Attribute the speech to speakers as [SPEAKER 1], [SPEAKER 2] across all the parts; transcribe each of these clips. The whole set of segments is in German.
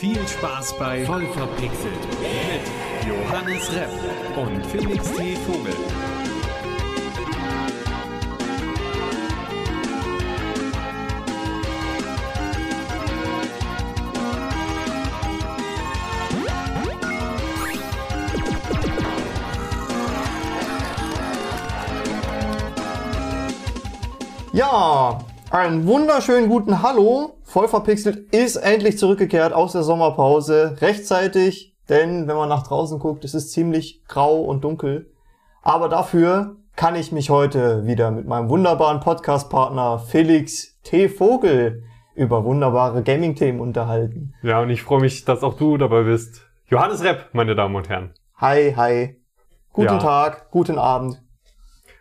[SPEAKER 1] Viel Spaß bei
[SPEAKER 2] Voll verpixelt.
[SPEAKER 1] mit Johannes Repp und Felix T. Vogel.
[SPEAKER 3] Ja, einen wunderschönen guten Hallo. Voll verpixelt ist endlich zurückgekehrt aus der Sommerpause. Rechtzeitig, denn wenn man nach draußen guckt, es ist ziemlich grau und dunkel. Aber dafür kann ich mich heute wieder mit meinem wunderbaren Podcast-Partner Felix T. Vogel über wunderbare Gaming-Themen unterhalten.
[SPEAKER 4] Ja, und ich freue mich, dass auch du dabei bist. Johannes Repp, meine Damen und Herren.
[SPEAKER 3] Hi, hi. Guten
[SPEAKER 4] Ja.
[SPEAKER 3] Tag, guten Abend.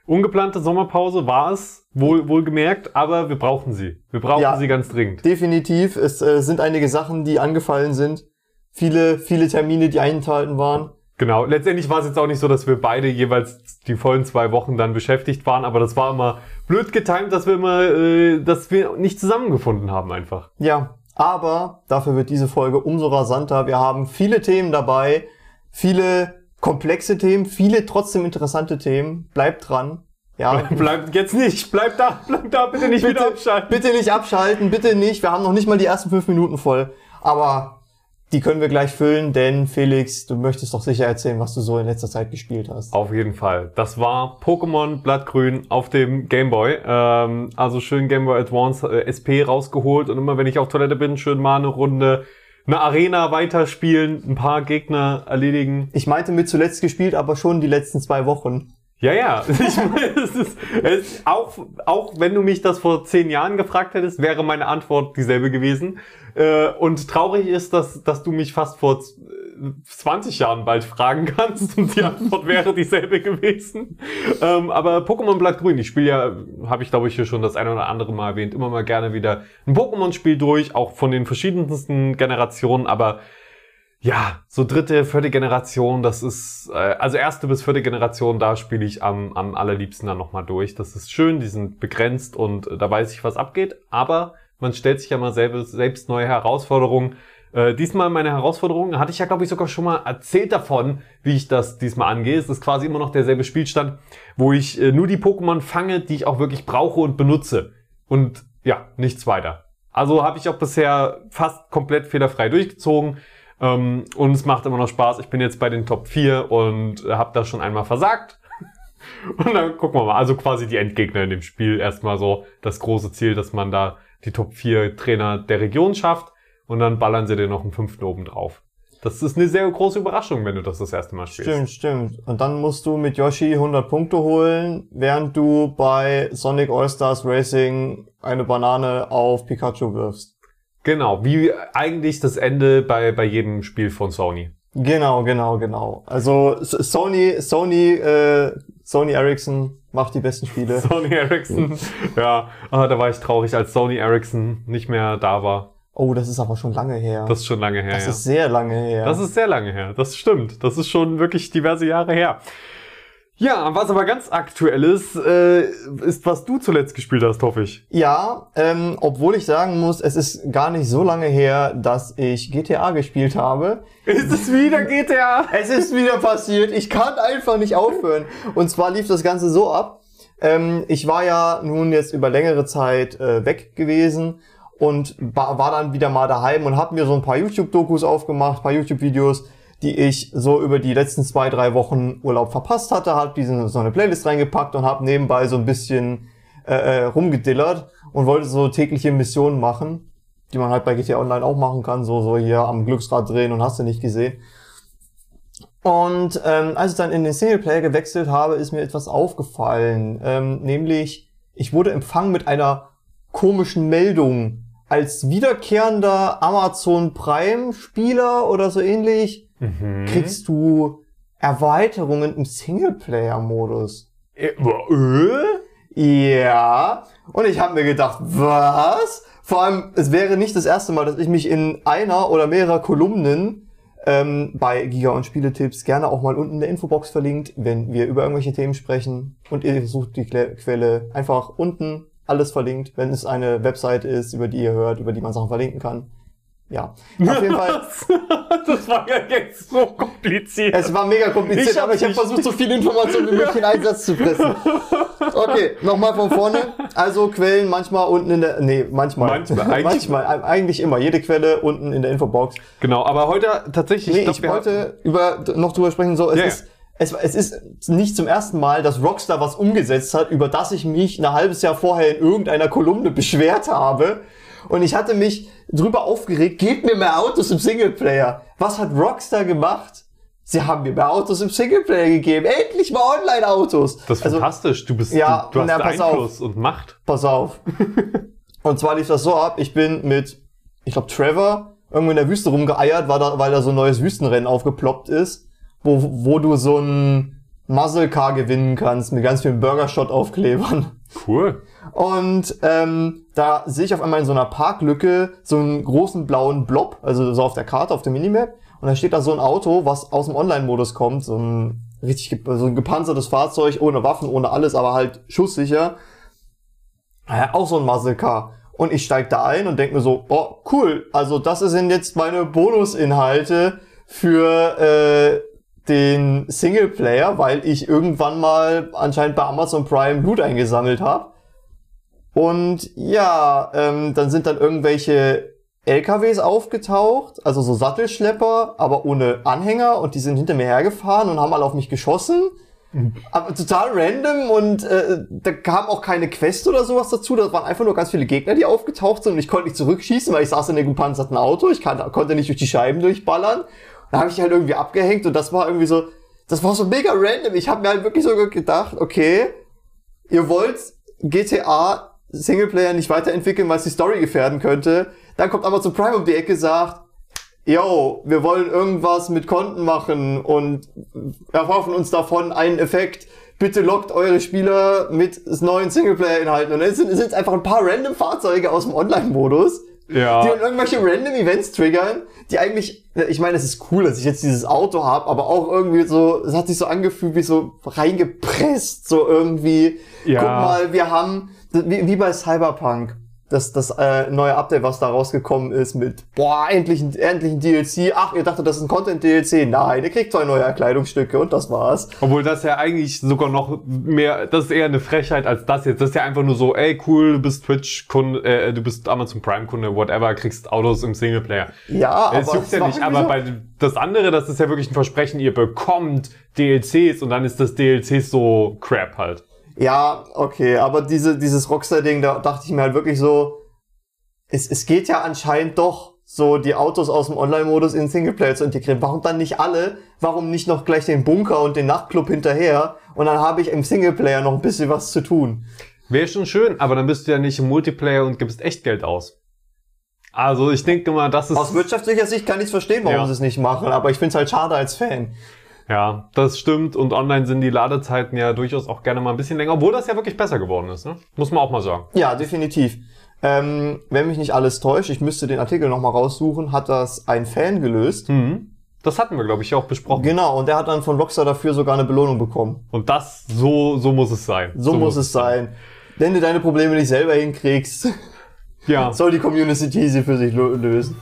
[SPEAKER 4] Ungeplante Sommerpause war es, wohl, wohl gemerkt, aber wir brauchen sie. Wir brauchen
[SPEAKER 3] Ja.
[SPEAKER 4] sie ganz dringend.
[SPEAKER 3] Definitiv, es äh, sind einige Sachen, die angefallen sind. Viele, viele Termine, die einenthalten waren.
[SPEAKER 4] Genau. Letztendlich war es jetzt auch nicht so, dass wir beide jeweils die vollen zwei Wochen dann beschäftigt waren, aber das war immer blöd getimt, dass wir immer, äh, dass wir nicht zusammengefunden haben einfach.
[SPEAKER 3] Ja, aber dafür wird diese Folge umso rasanter. Wir haben viele Themen dabei, viele komplexe Themen, viele trotzdem interessante Themen. Bleibt dran. Ja,
[SPEAKER 4] Bleibt jetzt nicht, bleib da, bleib da, bitte nicht wieder abschalten.
[SPEAKER 3] bitte nicht abschalten, bitte nicht. Wir haben noch nicht mal die ersten fünf Minuten voll. Aber die können wir gleich füllen, denn Felix, du möchtest doch sicher erzählen, was du so in letzter Zeit gespielt hast.
[SPEAKER 4] Auf jeden Fall. Das war Pokémon Blattgrün auf dem Game Boy. Ähm, also schön Game Boy Advance äh, SP rausgeholt und immer wenn ich auf Toilette bin, schön mal eine Runde, eine Arena weiterspielen, ein paar Gegner erledigen.
[SPEAKER 3] Ich meinte mit zuletzt gespielt, aber schon die letzten zwei Wochen.
[SPEAKER 4] Ja, ja. Ich meine, es ist, es ist auch, auch wenn du mich das vor zehn Jahren gefragt hättest, wäre meine Antwort dieselbe gewesen. Äh, Und traurig ist, dass, dass du mich fast vor z- äh, 20 Jahren bald fragen kannst und die Antwort wäre dieselbe gewesen. Ähm, Aber Pokémon Blattgrün, ich spiele ja, habe ich glaube ich hier schon das eine oder andere Mal erwähnt, immer mal gerne wieder ein Pokémon-Spiel durch, auch von den verschiedensten Generationen, aber ja, so dritte, vierte Generation, das ist, äh, also erste bis vierte Generation, da spiele ich am, am allerliebsten dann nochmal durch. Das ist schön, die sind begrenzt und äh, da weiß ich, was abgeht, aber man stellt sich ja mal selbst, selbst neue Herausforderungen. Äh, diesmal meine Herausforderung, hatte ich ja, glaube ich, sogar schon mal erzählt davon, wie ich das diesmal angehe. Es ist quasi immer noch derselbe Spielstand, wo ich äh, nur die Pokémon fange, die ich auch wirklich brauche und benutze. Und ja, nichts weiter. Also habe ich auch bisher fast komplett fehlerfrei durchgezogen. Ähm, und es macht immer noch Spaß. Ich bin jetzt bei den Top 4 und habe da schon einmal versagt. Und dann gucken wir mal. Also quasi die Endgegner in dem Spiel. Erstmal so das große Ziel, dass man da die Top 4 Trainer der Region schafft. Und dann ballern sie dir noch einen fünften oben drauf. Das ist eine sehr große Überraschung, wenn du das das erste Mal spielst.
[SPEAKER 3] Stimmt, stimmt. Und dann musst du mit Yoshi 100 Punkte holen, während du bei Sonic All-Stars Racing eine Banane auf Pikachu wirfst.
[SPEAKER 4] Genau, wie eigentlich das Ende bei, bei jedem Spiel von Sony.
[SPEAKER 3] Genau, genau, genau. Also Sony, Sony, äh, Sony Ericsson macht die besten Spiele.
[SPEAKER 4] Sony Ericsson. ja, ah, da war ich traurig, als Sony Ericsson nicht mehr da war.
[SPEAKER 3] Oh, das ist aber schon lange her.
[SPEAKER 4] Das ist schon lange her.
[SPEAKER 3] Das
[SPEAKER 4] ja.
[SPEAKER 3] ist sehr lange her.
[SPEAKER 4] Das ist sehr lange her. Das stimmt. Das ist schon wirklich diverse Jahre her. Ja, was aber ganz aktuell ist, äh, ist, was du zuletzt gespielt hast, hoffe ich.
[SPEAKER 3] ja, ähm, obwohl ich sagen muss, es ist gar nicht so lange her, dass ich GTA gespielt habe.
[SPEAKER 4] Ist es wieder GTA?
[SPEAKER 3] Es ist wieder passiert. Ich kann einfach nicht aufhören. Und zwar lief das Ganze so ab. Ähm, ich war ja nun jetzt über längere Zeit äh, weg gewesen und war, war dann wieder mal daheim und habe mir so ein paar YouTube-Dokus aufgemacht, paar YouTube-Videos, die ich so über die letzten zwei, drei Wochen Urlaub verpasst hatte, habe diese so eine Playlist reingepackt und habe nebenbei so ein bisschen äh, äh, rumgedillert und wollte so tägliche Missionen machen, die man halt bei GTA Online auch machen kann, so so hier am Glücksrad drehen und hast du nicht gesehen. Und ähm, als ich dann in den Singleplayer gewechselt habe, ist mir etwas aufgefallen. Ähm, nämlich, ich wurde empfangen mit einer komischen Meldung. Als wiederkehrender Amazon Prime-Spieler oder so ähnlich
[SPEAKER 4] Mhm.
[SPEAKER 3] kriegst du Erweiterungen im Singleplayer-Modus.
[SPEAKER 4] Äh, äh?
[SPEAKER 3] Ja. Und ich habe mir gedacht, was? Vor allem, es wäre nicht das erste Mal, dass ich mich in einer oder mehrerer Kolumnen ähm, bei Giga und Spieletipps gerne auch mal unten in der Infobox verlinkt, wenn wir über irgendwelche Themen sprechen und ihr sucht die Kle- Quelle einfach unten alles verlinkt, wenn es eine Website ist, über die ihr hört, über die man Sachen verlinken kann. Ja, auf jeden Fall.
[SPEAKER 4] das war ja jetzt so kompliziert.
[SPEAKER 3] Es war mega kompliziert,
[SPEAKER 4] Ich
[SPEAKER 3] aber ich habe versucht, so viel Information wie möglich in einen Satz zu pressen. Okay, nochmal von vorne. Also Quellen manchmal unten in der, nee, manchmal.
[SPEAKER 4] Manchmal, eigentlich-
[SPEAKER 3] manchmal, eigentlich immer. Jede Quelle unten in der Infobox.
[SPEAKER 4] Genau, aber heute tatsächlich.
[SPEAKER 3] Nee,
[SPEAKER 4] glaub,
[SPEAKER 3] ich wollte über, noch drüber sprechen, so, es
[SPEAKER 4] ja.
[SPEAKER 3] ist, es, es ist nicht zum ersten Mal, dass Rockstar was umgesetzt hat, über das ich mich ein halbes Jahr vorher in irgendeiner Kolumne beschwert habe. Und ich hatte mich drüber aufgeregt, gebt mir mehr Autos im Singleplayer. Was hat Rockstar gemacht? Sie haben mir mehr Autos im Singleplayer gegeben. Endlich mal Online-Autos.
[SPEAKER 4] Das ist
[SPEAKER 3] also,
[SPEAKER 4] fantastisch. Du bist,
[SPEAKER 3] Ja,
[SPEAKER 4] du, du
[SPEAKER 3] na,
[SPEAKER 4] hast Einfluss und Macht.
[SPEAKER 3] pass auf. Und zwar lief das so ab, ich bin mit, ich glaube, Trevor irgendwo in der Wüste rumgeeiert, weil da, weil da so ein neues Wüstenrennen aufgeploppt ist, wo, wo du so ein Muzzle Car gewinnen kannst mit ganz vielen Burgershot-Aufklebern.
[SPEAKER 4] Cool.
[SPEAKER 3] Und ähm, da sehe ich auf einmal in so einer Parklücke so einen großen blauen Blob, also so auf der Karte, auf der Minimap. Und da steht da so ein Auto, was aus dem Online-Modus kommt, so ein richtig so ein gepanzertes Fahrzeug, ohne Waffen, ohne alles, aber halt schusssicher. Ja, auch so ein Muscle Car. Und ich steig da ein und denk mir so, oh, cool, also das sind jetzt meine Bonusinhalte für äh, den Singleplayer, weil ich irgendwann mal anscheinend bei Amazon Prime Loot eingesammelt habe. Und ja, ähm, dann sind dann irgendwelche LKWs aufgetaucht, also so Sattelschlepper, aber ohne Anhänger und die sind hinter mir hergefahren und haben alle auf mich geschossen. Aber total random und äh, da kam auch keine Quest oder sowas dazu. Das waren einfach nur ganz viele Gegner, die aufgetaucht sind und ich konnte nicht zurückschießen, weil ich saß in dem gepanzerten Auto. Ich kann, konnte nicht durch die Scheiben durchballern. Da habe ich halt irgendwie abgehängt und das war irgendwie so, das war so mega random. Ich habe mir halt wirklich so gedacht, okay, ihr wollt GTA Singleplayer nicht weiterentwickeln, weil es die Story gefährden könnte. Dann kommt Amazon Prime um die Ecke sagt, yo, wir wollen irgendwas mit Konten machen und erhoffen uns davon einen Effekt. Bitte lockt eure Spieler mit neuen Singleplayer-Inhalten. Und es sind, es einfach ein paar random Fahrzeuge aus dem Online-Modus,
[SPEAKER 4] Ja.
[SPEAKER 3] die dann irgendwelche random Events triggern, die eigentlich, ich meine, es ist cool, dass ich jetzt dieses Auto habe, aber auch irgendwie so, es hat sich so angefühlt wie so reingepresst, so irgendwie.
[SPEAKER 4] Ja.
[SPEAKER 3] Guck mal, wir haben, wie, wie bei Cyberpunk, das, das äh, neue Update, was da rausgekommen ist mit, boah, endlich ein, endlich ein DLC. Ach, ihr dachtet, das ist ein Content-DLC. Nein, ihr kriegt zwei neue Kleidungsstücke und das war's.
[SPEAKER 4] Obwohl das ja eigentlich sogar noch mehr, das ist eher eine Frechheit als das jetzt. Das ist ja einfach nur so, ey cool, du bist Twitch-Kunde, äh, du bist Amazon Prime-Kunde, whatever, kriegst Autos im Singleplayer.
[SPEAKER 3] Ja,
[SPEAKER 4] Es
[SPEAKER 3] aber
[SPEAKER 4] juckt
[SPEAKER 3] es
[SPEAKER 4] ja
[SPEAKER 3] war
[SPEAKER 4] nicht, aber
[SPEAKER 3] so-
[SPEAKER 4] bei das andere, das ist ja wirklich ein Versprechen, ihr bekommt DLCs und dann ist das DLCs so crap halt.
[SPEAKER 3] Ja, okay, aber diese, dieses Rockstar-Ding, da dachte ich mir halt wirklich so, es, es geht ja anscheinend doch, so die Autos aus dem Online-Modus in den Singleplayer zu integrieren. Warum dann nicht alle? Warum nicht noch gleich den Bunker und den Nachtclub hinterher? Und dann habe ich im Singleplayer noch ein bisschen was zu tun.
[SPEAKER 4] Wäre schon schön, aber dann bist du ja nicht im Multiplayer und gibst Echtgeld aus. Also ich denke mal, das ist...
[SPEAKER 3] Aus wirtschaftlicher Sicht kann ich es verstehen, warum
[SPEAKER 4] Ja.
[SPEAKER 3] sie es nicht machen, aber ich finde es halt schade als Fan.
[SPEAKER 4] Ja, das stimmt. Und online sind die Ladezeiten ja durchaus auch gerne mal ein bisschen länger, obwohl das ja wirklich besser geworden ist. Ne? Muss man auch mal sagen.
[SPEAKER 3] Ja, definitiv. Ähm, wenn mich nicht alles täuscht, ich müsste den Artikel nochmal raussuchen, hat das ein Fan gelöst.
[SPEAKER 4] Mhm. Das hatten wir, glaube ich, auch besprochen.
[SPEAKER 3] Genau, und der hat dann von Rockstar dafür sogar eine Belohnung bekommen.
[SPEAKER 4] Und das, so, so muss es sein.
[SPEAKER 3] So, muss es sein. Wenn du deine Probleme nicht selber hinkriegst,
[SPEAKER 4] Ja.
[SPEAKER 3] soll die Community sie für sich lö- lösen.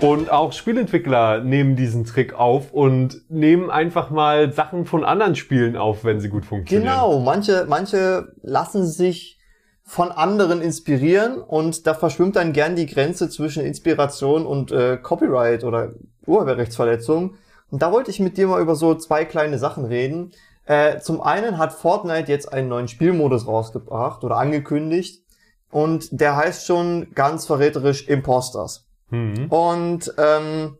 [SPEAKER 4] Und auch Spielentwickler nehmen diesen Trick auf und nehmen einfach mal Sachen von anderen Spielen auf, wenn sie gut funktionieren.
[SPEAKER 3] Genau, manche, manche lassen sich von anderen inspirieren und da verschwimmt dann gern die Grenze zwischen Inspiration und äh, Copyright oder Urheberrechtsverletzung. Und da wollte ich mit dir mal über so zwei kleine Sachen reden. Äh, zum einen hat Fortnite jetzt einen neuen Spielmodus rausgebracht oder angekündigt und der heißt schon ganz verräterisch Imposters.
[SPEAKER 4] Mhm.
[SPEAKER 3] Und ähm,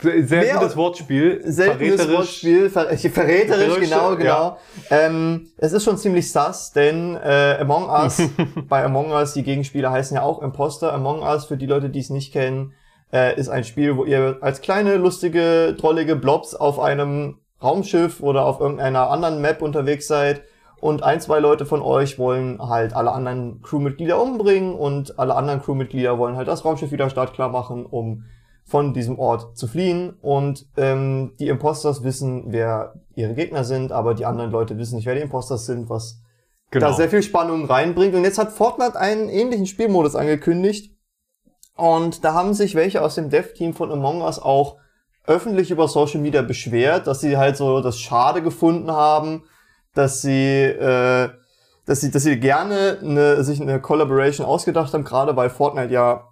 [SPEAKER 4] Sehr, gutes Wortspiel.
[SPEAKER 3] seltenes. Wortspiel, ver verräterisch,
[SPEAKER 4] Verräterisch,
[SPEAKER 3] genau,
[SPEAKER 4] ja.
[SPEAKER 3] genau. Ähm, es ist schon ziemlich sass, denn äh, Among Us, bei Among Us, die Gegenspieler heißen ja auch Imposter. Among Us, für die Leute, die es nicht kennen, äh, ist ein Spiel, wo ihr als kleine, lustige, drollige Blobs auf einem Raumschiff oder auf irgendeiner anderen Map unterwegs seid und ein, zwei Leute von euch wollen halt alle anderen Crewmitglieder umbringen und alle anderen Crewmitglieder wollen halt das Raumschiff wieder startklar machen, um von diesem Ort zu fliehen und ähm, die Imposters wissen, wer ihre Gegner sind, aber die anderen Leute wissen nicht, wer die Imposters sind, was
[SPEAKER 4] Genau.
[SPEAKER 3] da sehr viel Spannung reinbringt. Und jetzt hat Fortnite einen ähnlichen Spielmodus angekündigt. Und da haben sich welche aus dem Dev-Team von Among Us auch öffentlich über Social Media beschwert, dass sie halt so das Schade gefunden haben, dass sie, äh, dass sie, dass sie gerne eine, sich eine Collaboration ausgedacht haben, gerade weil Fortnite ja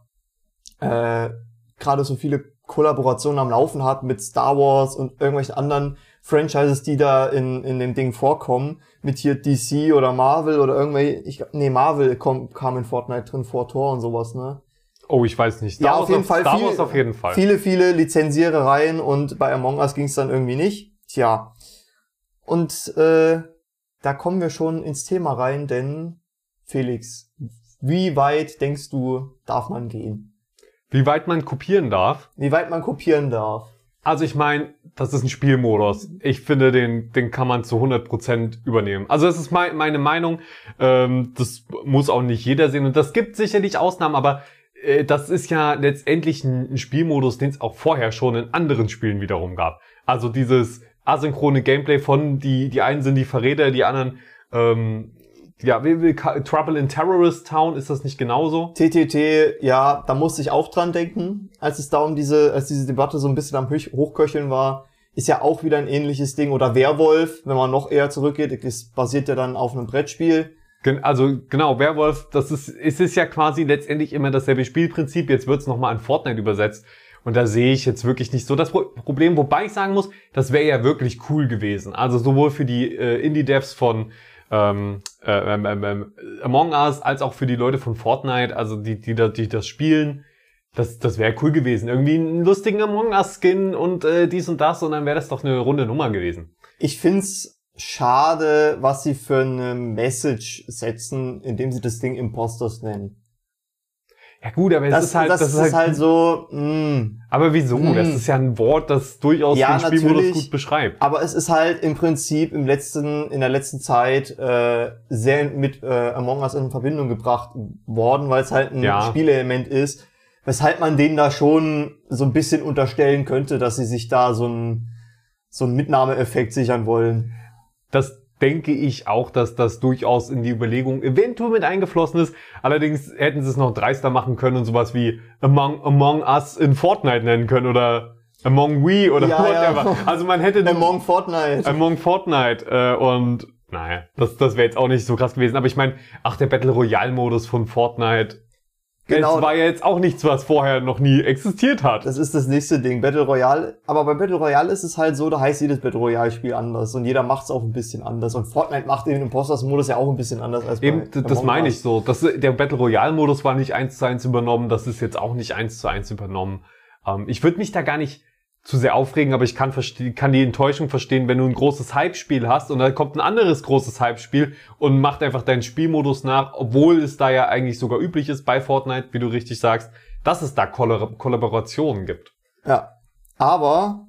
[SPEAKER 3] äh, gerade so viele Kollaborationen am Laufen hat mit Star Wars und irgendwelchen anderen Franchises, die da in, in dem Ding vorkommen, mit hier DC oder Marvel oder irgendwelche, ich nee, Marvel kom, kam in Fortnite drin vor Tor und sowas, ne?
[SPEAKER 4] Oh, ich weiß nicht.
[SPEAKER 3] Ja,
[SPEAKER 4] Star
[SPEAKER 3] auf jeden Fall
[SPEAKER 4] Star
[SPEAKER 3] viel-
[SPEAKER 4] Wars auf jeden Fall.
[SPEAKER 3] Viele, viele Lizenzierereien und bei Among Us ging es dann irgendwie nicht. Tja. Und äh, da kommen wir schon ins Thema rein, denn Felix, wie weit denkst du, darf man gehen?
[SPEAKER 4] Wie weit man kopieren darf?
[SPEAKER 3] Wie weit man kopieren darf?
[SPEAKER 4] Also ich meine, das ist ein Spielmodus. Ich finde, den, den kann man zu 100% übernehmen. Also das ist mein, meine Meinung. Ähm, das muss auch nicht jeder sehen. Und das gibt sicherlich Ausnahmen, aber äh, das ist ja letztendlich ein, ein Spielmodus, den es auch vorher schon in anderen Spielen wiederum gab. Also dieses asynchrone Gameplay von, die, die einen sind die Verräter, die anderen, ähm, ja, Trouble in Terrorist Town, ist das nicht genauso?
[SPEAKER 3] TTT, ja, da musste ich auch dran denken, als es da um diese, als diese Debatte so ein bisschen am Hoch- Hochköcheln war, ist ja auch wieder ein ähnliches Ding. Oder Werwolf, wenn man noch eher zurückgeht, das basiert ja dann auf einem Brettspiel.
[SPEAKER 4] Gen- Also genau, Werwolf, das ist, es ist ja quasi letztendlich immer dasselbe Spielprinzip. Jetzt wird's noch nochmal an Fortnite übersetzt. Und da sehe ich jetzt wirklich nicht so das Pro Problem, wobei ich sagen muss, das wäre ja wirklich cool gewesen. Also sowohl für die äh, Indie-Devs von ähm, äh, ähm, ähm, ähm, Among Us als auch für die Leute von Fortnite, also die, die, da- die das spielen. Das, das wäre cool gewesen. Irgendwie einen lustigen Among Us-Skin und äh, dies und das und dann wäre das doch eine runde Nummer gewesen.
[SPEAKER 3] Ich find's schade, was sie für eine Message setzen, indem sie das Ding Imposters nennen.
[SPEAKER 4] Ja gut, aber es
[SPEAKER 3] Das,
[SPEAKER 4] ist halt,
[SPEAKER 3] das, ist halt, so, mh.
[SPEAKER 4] Aber wieso?
[SPEAKER 3] Hm.
[SPEAKER 4] Das ist ja ein Wort, das durchaus
[SPEAKER 3] Ja,
[SPEAKER 4] den Spielmodus gut beschreibt.
[SPEAKER 3] Aber es ist halt im Prinzip im letzten, in der letzten Zeit äh, sehr mit äh, Among Us in Verbindung gebracht worden, weil es halt ein
[SPEAKER 4] Ja.
[SPEAKER 3] Spielelement ist, weshalb man denen da schon so ein bisschen unterstellen könnte, dass sie sich da so ein so einen Mitnahmeeffekt sichern wollen.
[SPEAKER 4] Das denke ich auch, dass das durchaus in die Überlegung eventuell mit eingeflossen ist. Allerdings hätten sie es noch dreister machen können und sowas wie Among, Among Us in Fortnite nennen können oder Among We oder
[SPEAKER 3] Ja, ja.
[SPEAKER 4] whatever. Also man hätte
[SPEAKER 3] Among Fortnite.
[SPEAKER 4] Among Fortnite äh, und naja, das, das wäre jetzt auch nicht so krass gewesen. Aber ich meine, ach, der Battle Royale Modus von Fortnite,
[SPEAKER 3] Genau.
[SPEAKER 4] das war ja jetzt auch nichts, was vorher noch nie existiert hat.
[SPEAKER 3] Das ist das nächste Ding, Battle Royale. Aber bei Battle Royale ist es halt so, da heißt jedes Battle Royale Spiel anders und jeder macht es auch ein bisschen anders. Und Fortnite macht den Imposters-Modus ja auch ein bisschen anders als
[SPEAKER 4] Eben,
[SPEAKER 3] bei
[SPEAKER 4] das meine ich so. Das, der Battle Royale Modus war nicht eins zu eins übernommen, das ist jetzt auch nicht eins zu eins übernommen. Ähm, ich würde mich da gar nicht zu sehr aufregen, aber ich kann, kann die Enttäuschung verstehen, wenn du ein großes Hype-Spiel hast und dann kommt ein anderes großes Hype-Spiel und macht einfach deinen Spielmodus nach, obwohl es da ja eigentlich sogar üblich ist bei Fortnite, wie du richtig sagst, dass es da Kollab Kollaborationen gibt.
[SPEAKER 3] Ja. Aber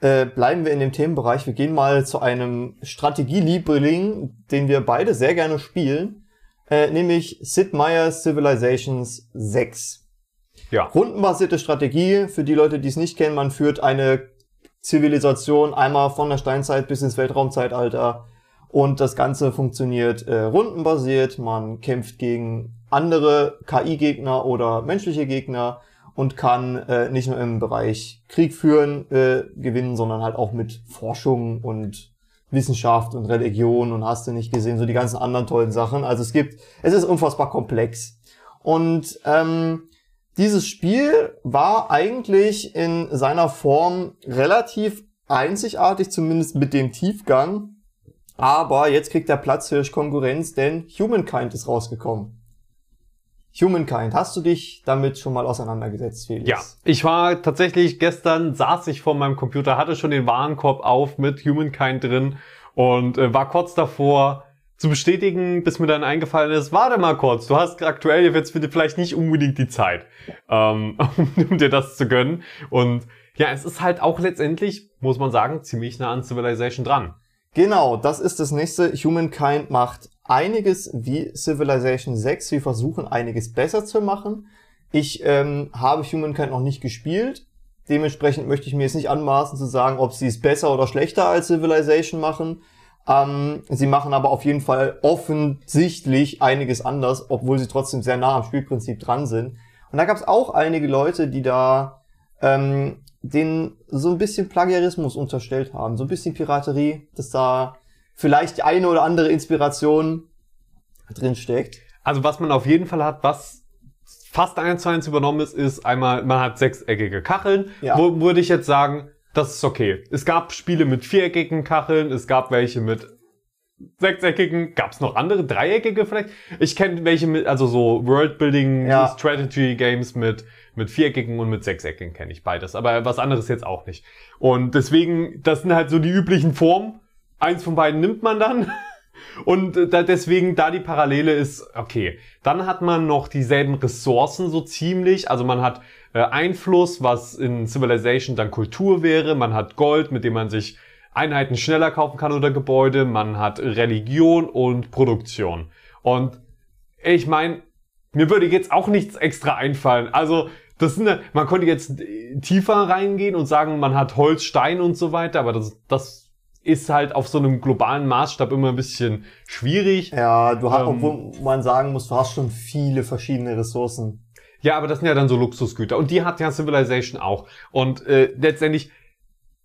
[SPEAKER 3] äh, bleiben wir in dem Themenbereich. Wir gehen mal zu einem Strategieliebling, den wir beide sehr gerne spielen, äh, nämlich Sid Meier's Civilizations 6.
[SPEAKER 4] Ja.
[SPEAKER 3] Rundenbasierte Strategie, für die Leute, die es nicht kennen, man führt eine Zivilisation einmal von der Steinzeit bis ins Weltraumzeitalter und das Ganze funktioniert äh, rundenbasiert. Man kämpft gegen andere KI-Gegner oder menschliche Gegner und kann äh, nicht nur im Bereich Krieg führen äh, gewinnen, sondern halt auch mit Forschung und Wissenschaft und Religion und hast du nicht gesehen, so die ganzen anderen tollen Sachen. Also es gibt, es ist unfassbar komplex. Und ähm, dieses Spiel war eigentlich in seiner Form relativ einzigartig, zumindest mit dem Tiefgang. Aber jetzt kriegt der Platzhirsch Konkurrenz, denn Humankind ist rausgekommen. Humankind, hast du dich damit schon mal auseinandergesetzt, Felix?
[SPEAKER 4] Ja, ich war tatsächlich gestern, saß ich vor meinem Computer, hatte schon den Warenkorb auf mit Humankind drin und äh, war kurz davor zu bestätigen, bis mir dann eingefallen ist, warte mal kurz, du hast aktuell jetzt vielleicht nicht unbedingt die Zeit, ähm, um dir das zu gönnen. Und ja, es ist halt auch letztendlich, muss man sagen, ziemlich nah an Civilization dran.
[SPEAKER 3] Genau, das ist das nächste. Humankind macht einiges wie Civilization 6. Wir versuchen einiges besser zu machen. Ich ähm, habe Humankind noch nicht gespielt. Dementsprechend möchte ich mir jetzt nicht anmaßen zu sagen, ob sie es besser oder schlechter als Civilization machen. Ähm, sie machen aber auf jeden Fall offensichtlich einiges anders, obwohl sie trotzdem sehr nah am Spielprinzip dran sind. Und da gab es auch einige Leute, die da ähm, den so ein bisschen Plagiarismus unterstellt haben, so ein bisschen Piraterie, dass da vielleicht die eine oder andere Inspiration drin steckt.
[SPEAKER 4] Also was man auf jeden Fall hat, was fast eins zu eins übernommen ist, ist einmal, man hat sechseckige Kacheln.
[SPEAKER 3] Ja.
[SPEAKER 4] Wo würde ich jetzt sagen, das ist okay. Es gab Spiele mit viereckigen Kacheln, es gab welche mit sechseckigen, gab es noch andere, dreieckige vielleicht? Ich kenne welche mit, also so Worldbuilding,
[SPEAKER 3] Ja.
[SPEAKER 4] Strategy Games mit, mit viereckigen und mit sechseckigen kenne ich beides. Aber was anderes jetzt auch nicht. Und deswegen, das sind halt so die üblichen Formen. Eins von beiden nimmt man dann. Und äh, da, deswegen, da die Parallele ist, okay. Dann hat man noch dieselben Ressourcen so ziemlich. Also man hat äh, Einfluss, was in Civilization dann Kultur wäre. Man hat Gold, mit dem man sich Einheiten schneller kaufen kann oder Gebäude. Man hat Religion und Produktion. Und ich meine, mir würde jetzt auch nichts extra einfallen. Also, das sind, man konnte jetzt tiefer reingehen und sagen, man hat Holz, Stein und so weiter, aber das, das ist halt auf so einem globalen Maßstab immer ein bisschen schwierig.
[SPEAKER 3] Ja, du hast,
[SPEAKER 4] Ähm.
[SPEAKER 3] obwohl man sagen muss, du hast schon viele verschiedene Ressourcen.
[SPEAKER 4] Ja, aber das sind ja dann so Luxusgüter. Und die hat ja Civilization auch. Und äh, letztendlich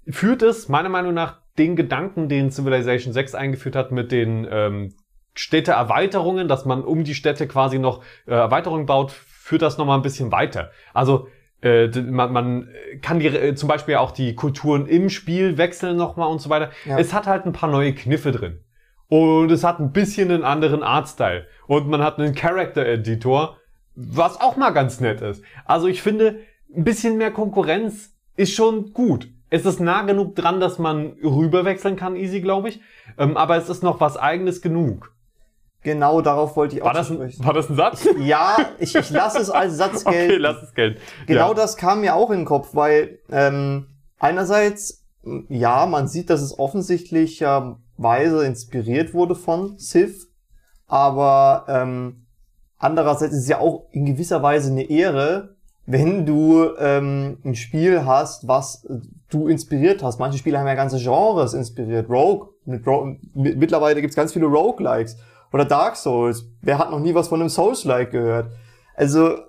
[SPEAKER 4] führt es meiner Meinung nach den Gedanken, den Civilization 6 eingeführt hat mit den ähm, Städteerweiterungen, dass man um die Städte quasi noch äh, Erweiterungen baut, führt das nochmal ein bisschen weiter. Also äh, man, man kann die, äh, zum Beispiel auch die Kulturen im Spiel wechseln nochmal und so weiter.
[SPEAKER 3] Ja.
[SPEAKER 4] Es hat halt ein paar neue Kniffe drin. Und es hat ein bisschen einen anderen Artstyle. Und man hat einen Character Editor, was auch mal ganz nett ist. Also ich finde, ein bisschen mehr Konkurrenz ist schon gut. Es ist nah genug dran, dass man rüberwechseln kann, easy, glaube ich. Ähm, aber es ist noch was eigenes genug.
[SPEAKER 3] Genau darauf wollte ich auch
[SPEAKER 4] War das,
[SPEAKER 3] sprechen.
[SPEAKER 4] war das ein Satz?
[SPEAKER 3] Ja, ich, ich lasse es als Satz
[SPEAKER 4] Okay,
[SPEAKER 3] gelten.
[SPEAKER 4] lass es gelten.
[SPEAKER 3] Genau
[SPEAKER 4] ja.
[SPEAKER 3] das kam mir auch in den Kopf, weil ähm, einerseits, ja, man sieht, dass es offensichtlicherweise inspiriert wurde von Civ, aber ähm, andererseits ist es ja auch in gewisser Weise eine Ehre, wenn du ähm, ein Spiel hast, was du inspiriert hast. Manche Spiele haben ja ganze Genres inspiriert. Rogue, mit Ro mit, mittlerweile gibt's ganz viele Roguelikes. Oder Dark Souls. Wer hat noch nie was von einem Souls-like gehört? Also,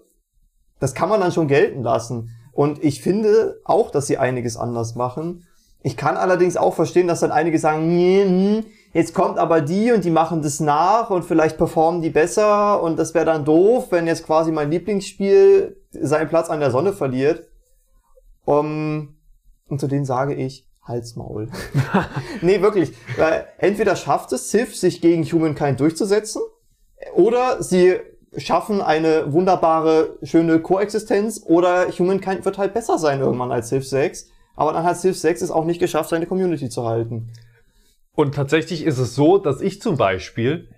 [SPEAKER 3] das kann man dann schon gelten lassen. Und ich finde auch, dass sie einiges anders machen. Ich kann allerdings auch verstehen, dass dann einige sagen, nee, hm, jetzt kommt aber die und die machen das nach und vielleicht performen die besser und das wäre dann doof, wenn jetzt quasi mein Lieblingsspiel seinen Platz an der Sonne verliert. Um, und zu denen sage ich, Halt's Maul. nee, wirklich. Weil entweder schafft es Civ, sich gegen Humankind durchzusetzen, oder sie schaffen eine wunderbare, schöne Koexistenz, oder Humankind wird halt besser sein irgendwann als Civ 6. Aber dann hat Civ 6 es auch nicht geschafft, seine Community zu halten.
[SPEAKER 4] Und tatsächlich ist es so, dass ich zum Beispiel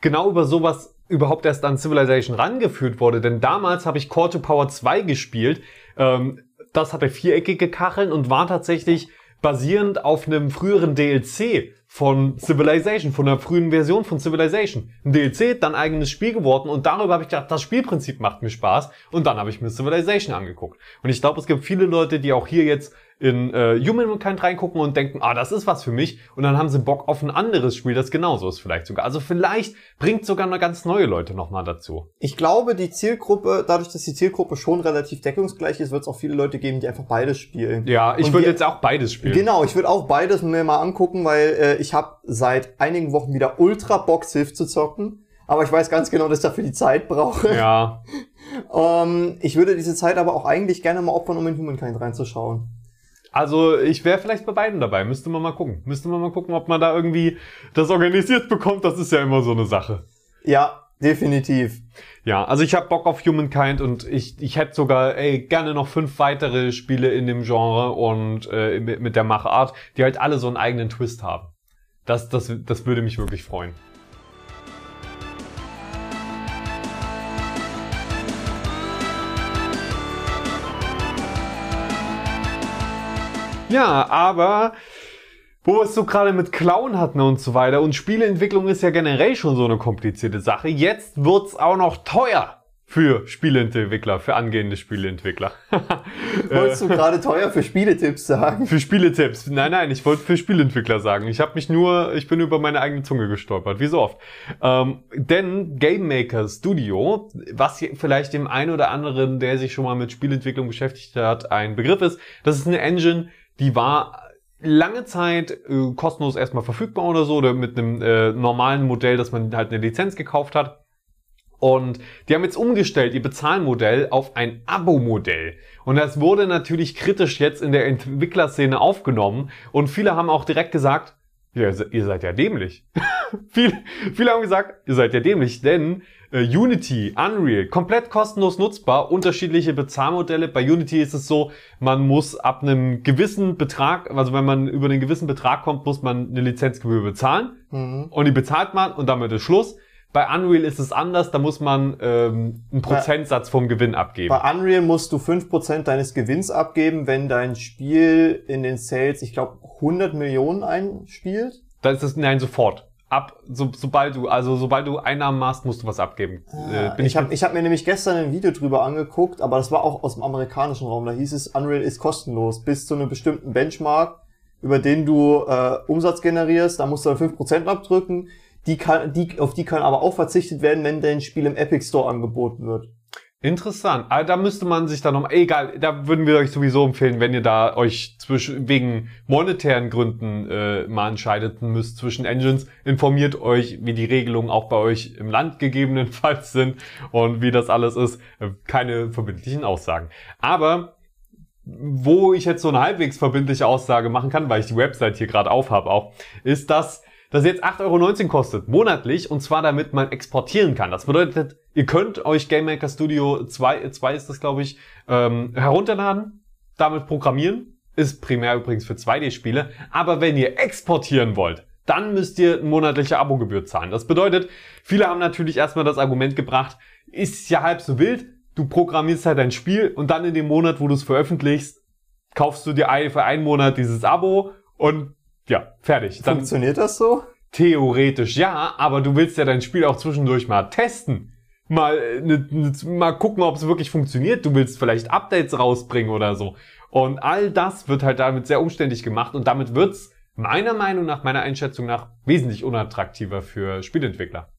[SPEAKER 4] genau über sowas überhaupt erst an Civilization rangeführt wurde. Denn damals habe ich Core to Power 2 gespielt. Ähm, das hatte viereckige Kacheln und war tatsächlich basierend auf einem früheren DLC von Civilization, von einer frühen Version von Civilization. Ein DLC, dann eigenes Spiel geworden und darüber habe ich gedacht, das Spielprinzip macht mir Spaß und dann habe ich mir Civilization angeguckt. Und ich glaube, es gibt viele Leute, die auch hier jetzt in äh, Humankind reingucken und denken, ah, das ist was für mich und dann haben sie Bock auf ein anderes Spiel, das genauso ist vielleicht sogar. Also vielleicht bringt sogar noch ganz neue Leute nochmal dazu.
[SPEAKER 3] Ich glaube, die Zielgruppe, dadurch, dass die Zielgruppe schon relativ deckungsgleich ist, wird es auch viele Leute geben, die einfach beides spielen.
[SPEAKER 4] Ja, ich würde jetzt auch beides spielen.
[SPEAKER 3] Genau, ich würde auch beides mir mal angucken, weil äh, ich habe seit einigen Wochen wieder ultra Bock, Civ zu zocken. Aber ich weiß ganz genau, dass ich dafür die Zeit brauche.
[SPEAKER 4] Ja,
[SPEAKER 3] Ähm, ich würde diese Zeit aber auch eigentlich gerne mal opfern, um in Humankind reinzuschauen.
[SPEAKER 4] Also ich wäre vielleicht bei beiden dabei. Müsste man mal gucken. Müsste man mal gucken, ob man da irgendwie das organisiert bekommt. Das ist ja immer so eine Sache.
[SPEAKER 3] Ja, definitiv.
[SPEAKER 4] Ja, also ich habe Bock auf Humankind und ich, ich hätte sogar ey, gerne noch fünf weitere Spiele in dem Genre und äh, mit, mit der Machart, die halt alle so einen eigenen Twist haben. Das, das, das würde mich wirklich freuen. Ja, aber wo wir es so gerade mit Clown hatten und so weiter und Spieleentwicklung ist ja generell schon so eine komplizierte Sache. Jetzt wird's auch noch teuer für Spieleentwickler, für angehende Spieleentwickler.
[SPEAKER 3] Wolltest du gerade teuer für Spieletipps sagen?
[SPEAKER 4] Für Spieletipps. Nein, nein, ich wollte für Spieleentwickler sagen. Ich habe mich nur, ich bin über meine eigene Zunge gestolpert, wie so oft. Ähm, denn Game Maker Studio, was vielleicht dem einen oder anderen, der sich schon mal mit Spielentwicklung beschäftigt hat, ein Begriff ist, das ist eine Engine, die war lange Zeit äh, kostenlos erstmal verfügbar oder so, oder mit einem äh, normalen Modell, dass man halt eine Lizenz gekauft hat. Und die haben jetzt umgestellt, ihr Bezahlmodell auf ein Abo-Modell. Und das wurde natürlich kritisch jetzt in der Entwicklerszene aufgenommen. Und viele haben auch direkt gesagt, ja, ihr seid ja dämlich. viele, viele haben gesagt, ihr seid ja dämlich, denn Unity, Unreal, komplett kostenlos nutzbar, unterschiedliche Bezahlmodelle. Bei Unity ist es so, man muss ab einem gewissen Betrag, also wenn man über einen gewissen Betrag kommt, muss man eine Lizenzgebühr bezahlen.
[SPEAKER 3] Mhm.
[SPEAKER 4] Und die bezahlt man und damit ist Schluss. Bei Unreal ist es anders, da muss man ähm, einen Prozentsatz vom Gewinn abgeben.
[SPEAKER 3] Bei Unreal musst du 5% deines Gewinns abgeben, wenn dein Spiel in den Sales, ich glaube, 100 Millionen einspielt.
[SPEAKER 4] Da ist es, nein, sofort. Ab, so, sobald du, also sobald du Einnahmen machst, musst du was abgeben. Äh, bin
[SPEAKER 3] ich habe ich hab mir nämlich gestern ein Video drüber angeguckt, aber das war auch aus dem amerikanischen Raum. Da hieß es, Unreal ist kostenlos bis zu einem bestimmten Benchmark, über den du äh, Umsatz generierst. Da musst du dann 5% abdrücken. Die kann, die, auf die kann aber auch verzichtet werden, wenn dein Spiel im Epic Store angeboten wird.
[SPEAKER 4] Interessant. Aber da müsste man sich dann noch, egal, da würden wir euch sowieso empfehlen, wenn ihr da euch zwischen, wegen monetären Gründen äh, mal entscheidet müsst zwischen Engines, informiert euch, wie die Regelungen auch bei euch im Land gegebenenfalls sind und wie das alles ist. Äh, Keine verbindlichen Aussagen. Aber wo ich jetzt so eine halbwegs verbindliche Aussage machen kann, weil ich die Website hier gerade aufhab auch, ist, dass das jetzt 8,19 Euro kostet, monatlich, und zwar damit man exportieren kann. Das bedeutet, ihr könnt euch Game Maker Studio 2, 2 ist das glaube ich, ähm, herunterladen, damit programmieren, ist primär übrigens für 2D-Spiele, aber wenn ihr exportieren wollt, dann müsst ihr eine monatliche Abogebühr zahlen. Das bedeutet, viele haben natürlich erstmal das Argument gebracht, ist ja halb so wild, du programmierst halt dein Spiel und dann in dem Monat, wo du es veröffentlichst, kaufst du dir für einen Monat dieses Abo und ja, fertig. Dann
[SPEAKER 3] Funktioniert das so?
[SPEAKER 4] theoretisch ja, aber du willst ja dein Spiel auch zwischendurch mal testen. Mal, äh, ne, ne, mal gucken, ob es wirklich funktioniert. Du willst vielleicht Updates rausbringen oder so. Und all das wird halt damit sehr umständlich gemacht und damit wird's meiner Meinung nach, meiner Einschätzung nach, wesentlich unattraktiver für Spielentwickler.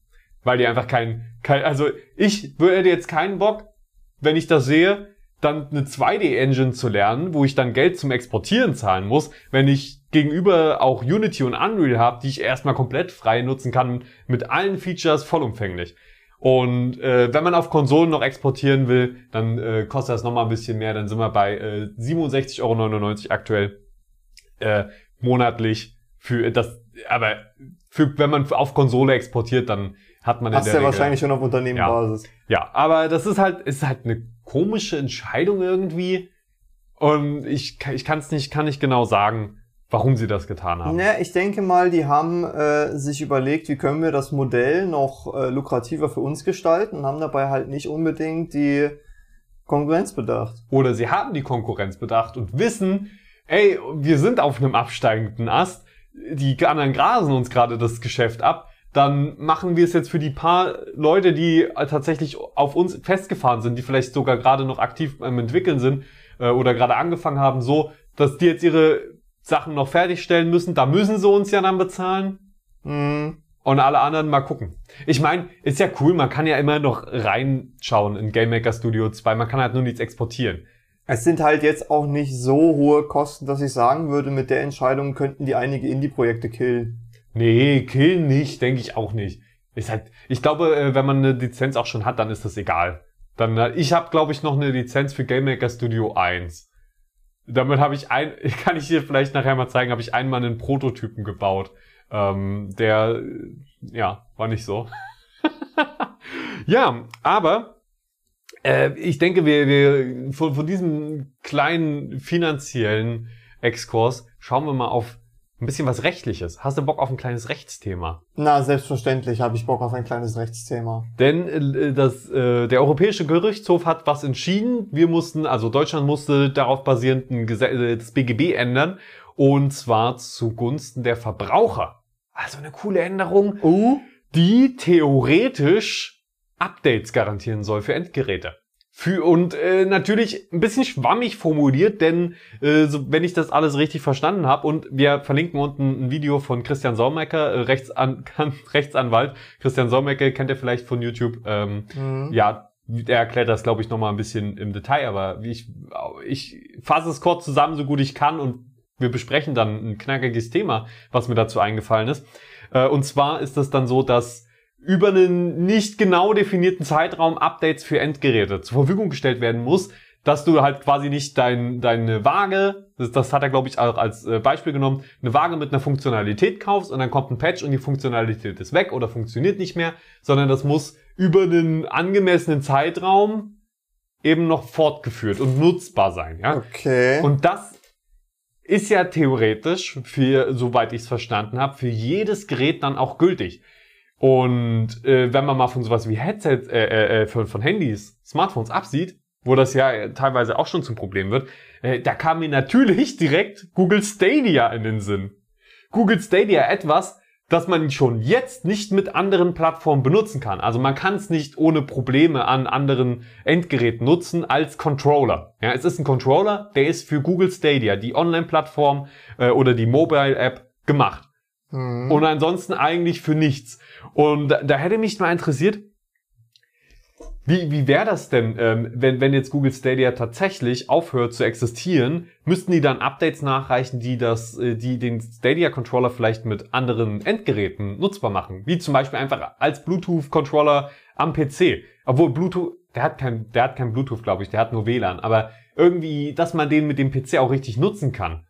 [SPEAKER 4] Weil die einfach kein, kein also ich würde jetzt keinen Bock, wenn ich das sehe, dann eine 2D-Engine zu lernen, wo ich dann Geld zum Exportieren zahlen muss, wenn ich gegenüber auch Unity und Unreal habe, die ich erstmal komplett frei nutzen kann, mit allen Features vollumfänglich. Und äh, wenn man auf Konsolen noch exportieren will, dann äh, kostet das nochmal ein bisschen mehr. Dann sind wir bei äh, 67,99 Euro aktuell äh, monatlich für das. Aber für, wenn man auf Konsole exportiert, dann hat man in
[SPEAKER 3] Hast
[SPEAKER 4] der
[SPEAKER 3] ja
[SPEAKER 4] Regel,
[SPEAKER 3] wahrscheinlich schon auf Unternehmenbasis.
[SPEAKER 4] ja, aber das ist halt, ist halt eine komische Entscheidung irgendwie. Und ich, ich kann es nicht, kann nicht genau sagen, warum sie das getan haben.
[SPEAKER 3] Ja, ich denke mal, die haben äh, sich überlegt, wie können wir das Modell noch äh, lukrativer für uns gestalten und haben dabei halt nicht unbedingt die Konkurrenz bedacht.
[SPEAKER 4] Oder sie haben die Konkurrenz bedacht und wissen, ey, wir sind auf einem absteigenden Ast, die anderen grasen uns gerade das Geschäft ab, dann machen wir es jetzt für die paar Leute, die tatsächlich auf uns festgefahren sind, die vielleicht sogar gerade noch aktiv am entwickeln sind äh, oder gerade angefangen haben, so, dass die jetzt ihre Sachen noch fertigstellen müssen, da müssen sie uns ja dann bezahlen.
[SPEAKER 3] Hm.
[SPEAKER 4] Und alle anderen mal gucken. Ich meine, ist ja cool, man kann ja immer noch reinschauen in Game Maker Studio 2, man kann halt nur nichts exportieren.
[SPEAKER 3] Es sind halt jetzt auch nicht so hohe Kosten, dass ich sagen würde, mit der Entscheidung könnten die einige Indie-Projekte killen.
[SPEAKER 4] Nee, killen nicht, denke ich auch nicht. Ist halt, ich glaube, äh, wenn man eine Lizenz auch schon hat, dann ist das egal. Dann, äh, ich habe, glaube ich, noch eine Lizenz für Game Maker Studio 1. Damit habe ich ein, kann ich dir vielleicht nachher mal zeigen, habe ich einmal einen Prototypen gebaut. Ähm, der, ja, war nicht so. ja, aber äh, ich denke, wir, wir von, von diesem kleinen finanziellen Exkurs schauen wir mal auf ein bisschen was Rechtliches. Hast du Bock auf ein kleines Rechtsthema?
[SPEAKER 3] Na, selbstverständlich habe ich Bock auf ein kleines Rechtsthema.
[SPEAKER 4] Denn äh, das, äh, der Europäische Gerichtshof hat was entschieden. Wir mussten, also Deutschland musste darauf basierend ein Gesetz, äh, das BGB ändern. Und zwar zugunsten der Verbraucher. Also eine coole Änderung,
[SPEAKER 3] Uh?
[SPEAKER 4] die theoretisch Updates garantieren soll für Endgeräte. Für, und äh, natürlich ein bisschen schwammig formuliert, denn äh, so, wenn ich das alles richtig verstanden habe, und wir verlinken unten ein Video von Christian Saumecker, äh, Rechtsan Rechtsanwalt. Christian Saumecker kennt ihr vielleicht von YouTube. Ähm,
[SPEAKER 3] Mhm.
[SPEAKER 4] Ja, er erklärt das, glaube ich, nochmal ein bisschen im Detail, aber wie ich, ich fasse es kurz zusammen, so gut ich kann, und wir besprechen dann ein knackiges Thema, was mir dazu eingefallen ist. Äh, und zwar ist es dann so, dass über einen nicht genau definierten Zeitraum Updates für Endgeräte zur Verfügung gestellt werden muss, dass du halt quasi nicht dein, deine Waage, das, das hat er glaube ich auch als äh, Beispiel genommen, eine Waage mit einer Funktionalität kaufst und dann kommt ein Patch und die Funktionalität ist weg oder funktioniert nicht mehr, sondern das muss über einen angemessenen Zeitraum eben noch fortgeführt und nutzbar sein, ja.
[SPEAKER 3] Okay.
[SPEAKER 4] Und das ist ja theoretisch, für, soweit ich es verstanden habe, für jedes Gerät dann auch gültig. Und äh, wenn man mal von sowas wie Headsets, äh, äh, äh, von, von Handys, Smartphones absieht, wo das ja äh, teilweise auch schon zum Problem wird, äh, da kam mir natürlich direkt Google Stadia in den Sinn. Google Stadia etwas, das man schon jetzt nicht mit anderen Plattformen benutzen kann. Also man kann es nicht ohne Probleme an anderen Endgeräten nutzen als Controller. Ja, es ist ein Controller, der ist für Google Stadia, die Online-Plattform äh, oder die Mobile-App gemacht.
[SPEAKER 3] Mhm.
[SPEAKER 4] Und ansonsten eigentlich für nichts. Und da, da hätte mich mal interessiert, wie, wie wäre das denn, ähm, wenn, wenn jetzt Google Stadia tatsächlich aufhört zu existieren? Müssten die dann Updates nachreichen, die das, äh, die den Stadia Controller vielleicht mit anderen Endgeräten nutzbar machen? Wie zum Beispiel einfach als Bluetooth Controller am PC. Obwohl Bluetooth, der hat kein, der hat kein Bluetooth, glaube ich, der hat nur WLAN. Aber irgendwie, dass man den mit dem PC auch richtig nutzen kann.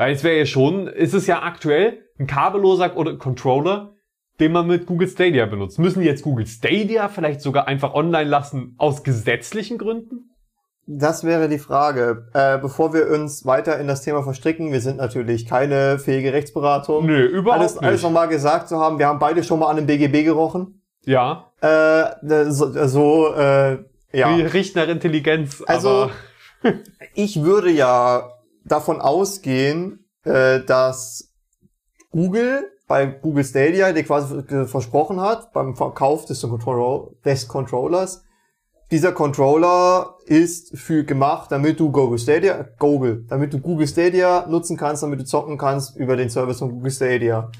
[SPEAKER 4] Weil es wäre ja schon, ist es ja aktuell ein kabelloser oder Controller, den man mit Google Stadia benutzt. Müssen die jetzt Google Stadia vielleicht sogar einfach online lassen aus gesetzlichen Gründen?
[SPEAKER 3] Das wäre die Frage. Äh, bevor wir uns weiter in das Thema verstricken, wir sind natürlich keine fähige Rechtsberatung.
[SPEAKER 4] Nö, überhaupt
[SPEAKER 3] alles,
[SPEAKER 4] nicht.
[SPEAKER 3] alles nochmal gesagt zu haben, wir haben beide schon mal an dem BGB gerochen.
[SPEAKER 4] ja,
[SPEAKER 3] Äh, so, so äh, ja.
[SPEAKER 4] die riecht nach Intelligenz.
[SPEAKER 3] Also- Ich würde ja davon ausgehen, äh, dass Google bei Google Stadia, der quasi äh, versprochen hat, beim Verkauf des, Control des Controllers, dieser Controller ist für gemacht, damit du Google Stadia, Google, damit du Google Stadia nutzen kannst, damit du zocken kannst über den Service von Google Stadia.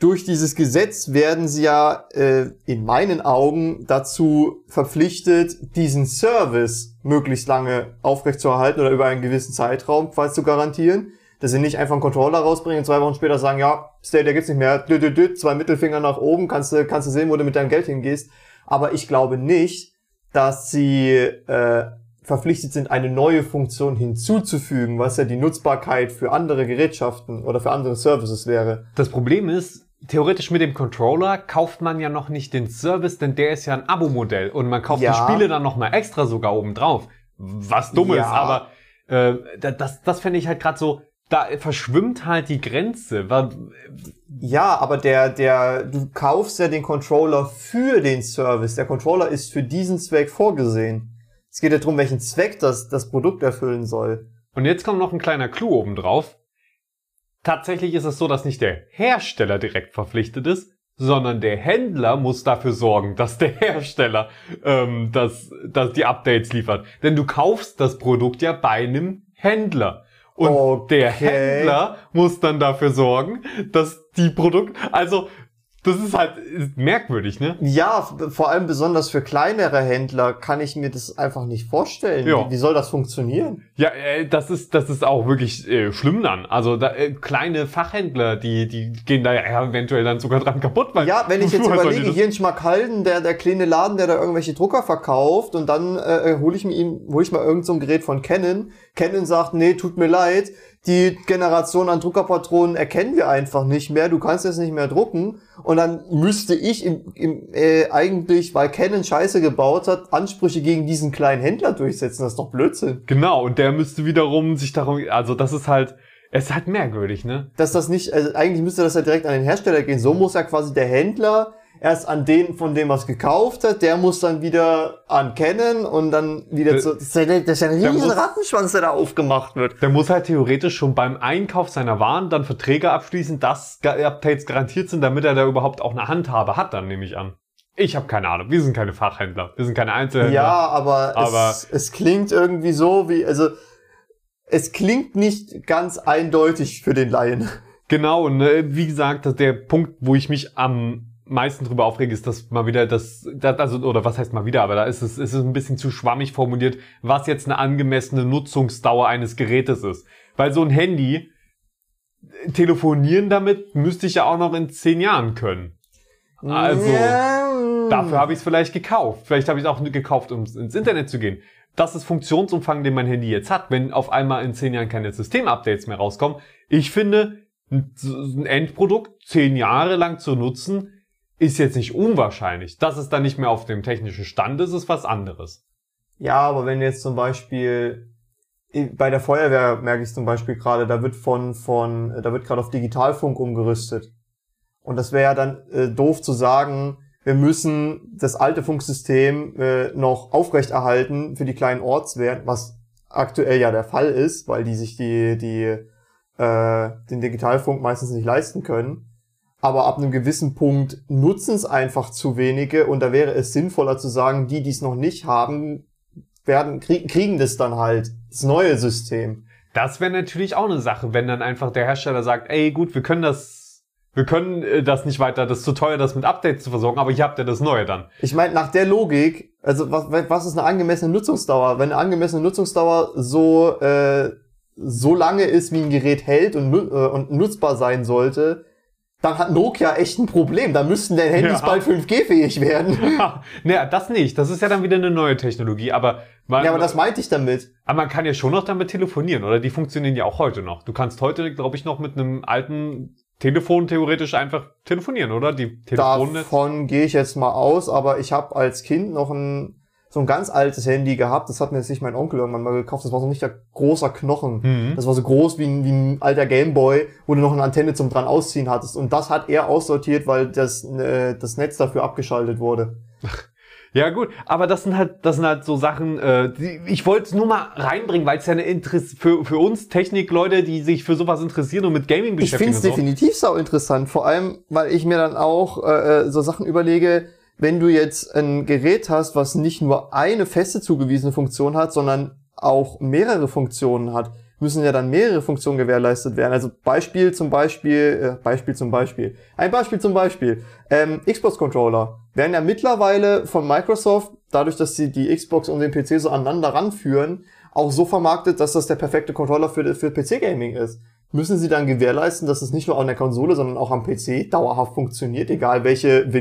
[SPEAKER 3] Durch dieses Gesetz werden sie ja äh, in meinen Augen dazu verpflichtet, diesen Service möglichst lange aufrechtzuerhalten oder über einen gewissen Zeitraum quasi zu garantieren. Dass sie nicht einfach einen Controller rausbringen und zwei Wochen später sagen, ja, Stadia gibt's nicht mehr, dü, dü, dü, zwei Mittelfinger nach oben, kannst du, kannst du sehen, wo du mit deinem Geld hingehst. Aber ich glaube nicht, dass sie äh, verpflichtet sind, eine neue Funktion hinzuzufügen, was ja die Nutzbarkeit für andere Gerätschaften oder für andere Services wäre.
[SPEAKER 4] das Problem ist, theoretisch mit dem Controller kauft man ja noch nicht den Service, denn der ist ja ein Abo-Modell und man kauft
[SPEAKER 3] Ja.
[SPEAKER 4] die Spiele dann nochmal extra sogar oben drauf. Was dumm
[SPEAKER 3] Ja.
[SPEAKER 4] ist, aber äh, da- das, das fände ich halt gerade so, da verschwimmt halt die Grenze.
[SPEAKER 3] Ja, aber der, der, du kaufst ja den Controller für den Service. Der Controller ist für diesen Zweck vorgesehen. Es geht ja darum, welchen Zweck das, das Produkt erfüllen soll.
[SPEAKER 4] Und jetzt kommt noch ein kleiner Clou oben drauf. Tatsächlich ist es so, dass nicht der Hersteller direkt verpflichtet ist, sondern der Händler muss dafür sorgen, dass der Hersteller ähm, das, dass die Updates liefert. Denn du kaufst das Produkt ja bei einem Händler. Und
[SPEAKER 3] Okay.
[SPEAKER 4] der Händler muss dann dafür sorgen, dass die Produkte, also das ist halt merkwürdig, ne?
[SPEAKER 3] Ja, vor allem besonders für kleinere Händler kann ich mir das einfach nicht vorstellen.
[SPEAKER 4] Ja.
[SPEAKER 3] Wie, wie soll das funktionieren?
[SPEAKER 4] Ja, äh, das ist das ist auch wirklich äh, schlimm dann. Also da, äh, kleine Fachhändler, die die gehen da ja eventuell dann sogar dran kaputt, weil
[SPEAKER 3] Ja, wenn ich jetzt überlege, hier in Schmackhalden, der, der kleine Laden, der da irgendwelche Drucker verkauft und dann äh, hole ich mir ihm, hole ich mal irgend so ein Gerät von Canon. Canon sagt, nee, tut mir leid, die Generation an Druckerpatronen erkennen wir einfach nicht mehr, du kannst es nicht mehr drucken. Und dann müsste ich im, im, äh, eigentlich, weil Canon Scheiße gebaut hat, Ansprüche gegen diesen kleinen Händler durchsetzen. Das ist doch Blödsinn.
[SPEAKER 4] Genau, und der müsste wiederum sich darum, also das ist halt, es ist halt merkwürdig, ne?
[SPEAKER 3] Dass das nicht, also eigentlich müsste das ja direkt an den Hersteller gehen. So muss ja quasi der Händler erst an den, von dem er es gekauft hat, der muss dann wieder an Canon und dann wieder
[SPEAKER 4] Der-
[SPEAKER 3] zu. Das ist ja, das ist ja ein
[SPEAKER 4] der
[SPEAKER 3] riesen
[SPEAKER 4] muss-
[SPEAKER 3] Rattenschwanz, der da aufgemacht wird.
[SPEAKER 4] Der muss halt theoretisch schon beim Einkauf seiner Waren dann Verträge abschließen, dass Updates garantiert sind, damit er da überhaupt auch eine Handhabe hat, dann nehme ich an. Ich habe keine Ahnung. Wir sind keine Fachhändler. Wir sind keine Einzelhändler.
[SPEAKER 3] Ja, aber,
[SPEAKER 4] Aber-
[SPEAKER 3] es, es klingt irgendwie so wie, also es klingt nicht ganz eindeutig für den Laien.
[SPEAKER 4] Genau, ne, wie gesagt, der Punkt, wo ich mich am meisten drüber ist, dass mal wieder das, das also, oder was heißt mal wieder, aber da ist es, ist es ein bisschen zu schwammig formuliert, was jetzt eine angemessene Nutzungsdauer eines Gerätes ist. Weil so ein Handy, äh, telefonieren damit müsste ich ja auch noch in zehn Jahren können. Also,
[SPEAKER 3] Ja.
[SPEAKER 4] Dafür habe ich es vielleicht gekauft. Vielleicht habe ich es auch gekauft, um ins Internet zu gehen. Das ist Funktionsumfang, den mein Handy jetzt hat. Wenn auf einmal in zehn Jahren keine Systemupdates mehr rauskommen. Ich finde, ein Endprodukt zehn Jahre lang zu nutzen, ist jetzt nicht unwahrscheinlich. Dass es dann nicht mehr auf dem technischen Stand ist, ist was anderes.
[SPEAKER 3] Ja, aber wenn jetzt zum Beispiel bei der Feuerwehr merke ich zum Beispiel gerade, da wird von von da wird gerade auf Digitalfunk umgerüstet und das wäre ja dann äh, doof zu sagen, wir müssen das alte Funksystem äh, noch aufrechterhalten für die kleinen Ortswehren, was aktuell ja der Fall ist, weil die sich die die äh, den Digitalfunk meistens nicht leisten können. Aber ab einem gewissen Punkt nutzen es einfach zu wenige und da wäre es sinnvoller zu sagen, die, die es noch nicht haben, werden, krieg, kriegen das dann halt, das neue System.
[SPEAKER 4] Das wäre natürlich auch eine Sache, wenn dann einfach der Hersteller sagt, ey gut, wir können das, wir können äh, das nicht weiter, das ist zu teuer, das mit Updates zu versorgen, aber hier habt ihr das Neue dann.
[SPEAKER 3] Ich meine, nach der Logik, also was, was ist eine angemessene Nutzungsdauer? Wenn eine angemessene Nutzungsdauer so, äh, so lange ist, wie ein Gerät hält und, äh, und nutzbar sein sollte, dann hat Nokia echt ein Problem. Da müssten der Handys
[SPEAKER 4] Ja.
[SPEAKER 3] bald 5G-fähig werden.
[SPEAKER 4] naja, das nicht. Das ist ja dann wieder eine neue Technologie, aber man,
[SPEAKER 3] ja, aber das meinte ich damit.
[SPEAKER 4] aber man kann ja schon noch damit telefonieren, oder? Die funktionieren ja auch heute noch. Du kannst heute, glaube ich, noch mit einem alten Telefon theoretisch einfach telefonieren, oder? Die Telefonnetz.
[SPEAKER 3] Davon gehe ich jetzt mal aus, aber ich habe als Kind noch ein so ein ganz altes Handy gehabt. Das hat mir jetzt nicht mein Onkel irgendwann mal gekauft. Das war so ein richtiger großer Knochen.
[SPEAKER 4] Mhm.
[SPEAKER 3] Das war so groß wie ein, wie ein alter Gameboy, wo du noch eine Antenne zum dran ausziehen hattest. Und das hat er aussortiert, weil das, äh, das Netz dafür abgeschaltet wurde.
[SPEAKER 4] Ja gut, aber das sind halt, das sind halt so Sachen. Äh, die, ich wollte es nur mal reinbringen, weil es ja eine Interesse für für uns Technikleute, die sich für sowas interessieren und mit Gaming
[SPEAKER 3] Ich
[SPEAKER 4] beschäftigen.
[SPEAKER 3] finde es
[SPEAKER 4] so.
[SPEAKER 3] definitiv sau interessant, vor allem, weil ich mir dann auch äh, so Sachen überlege, wenn du jetzt ein Gerät hast, was nicht nur eine feste zugewiesene Funktion hat, sondern auch mehrere Funktionen hat, müssen ja dann mehrere Funktionen gewährleistet werden. Also Beispiel zum Beispiel, äh, Beispiel zum Beispiel, ein Beispiel zum Beispiel, ähm, Xbox-Controller werden ja mittlerweile von Microsoft, dadurch, dass sie die Xbox und den PC so aneinander ranführen, auch so vermarktet, dass das der perfekte Controller für, für PC-Gaming ist. Müssen sie dann gewährleisten, dass es nicht nur an der Konsole, sondern auch am PC dauerhaft funktioniert, egal welche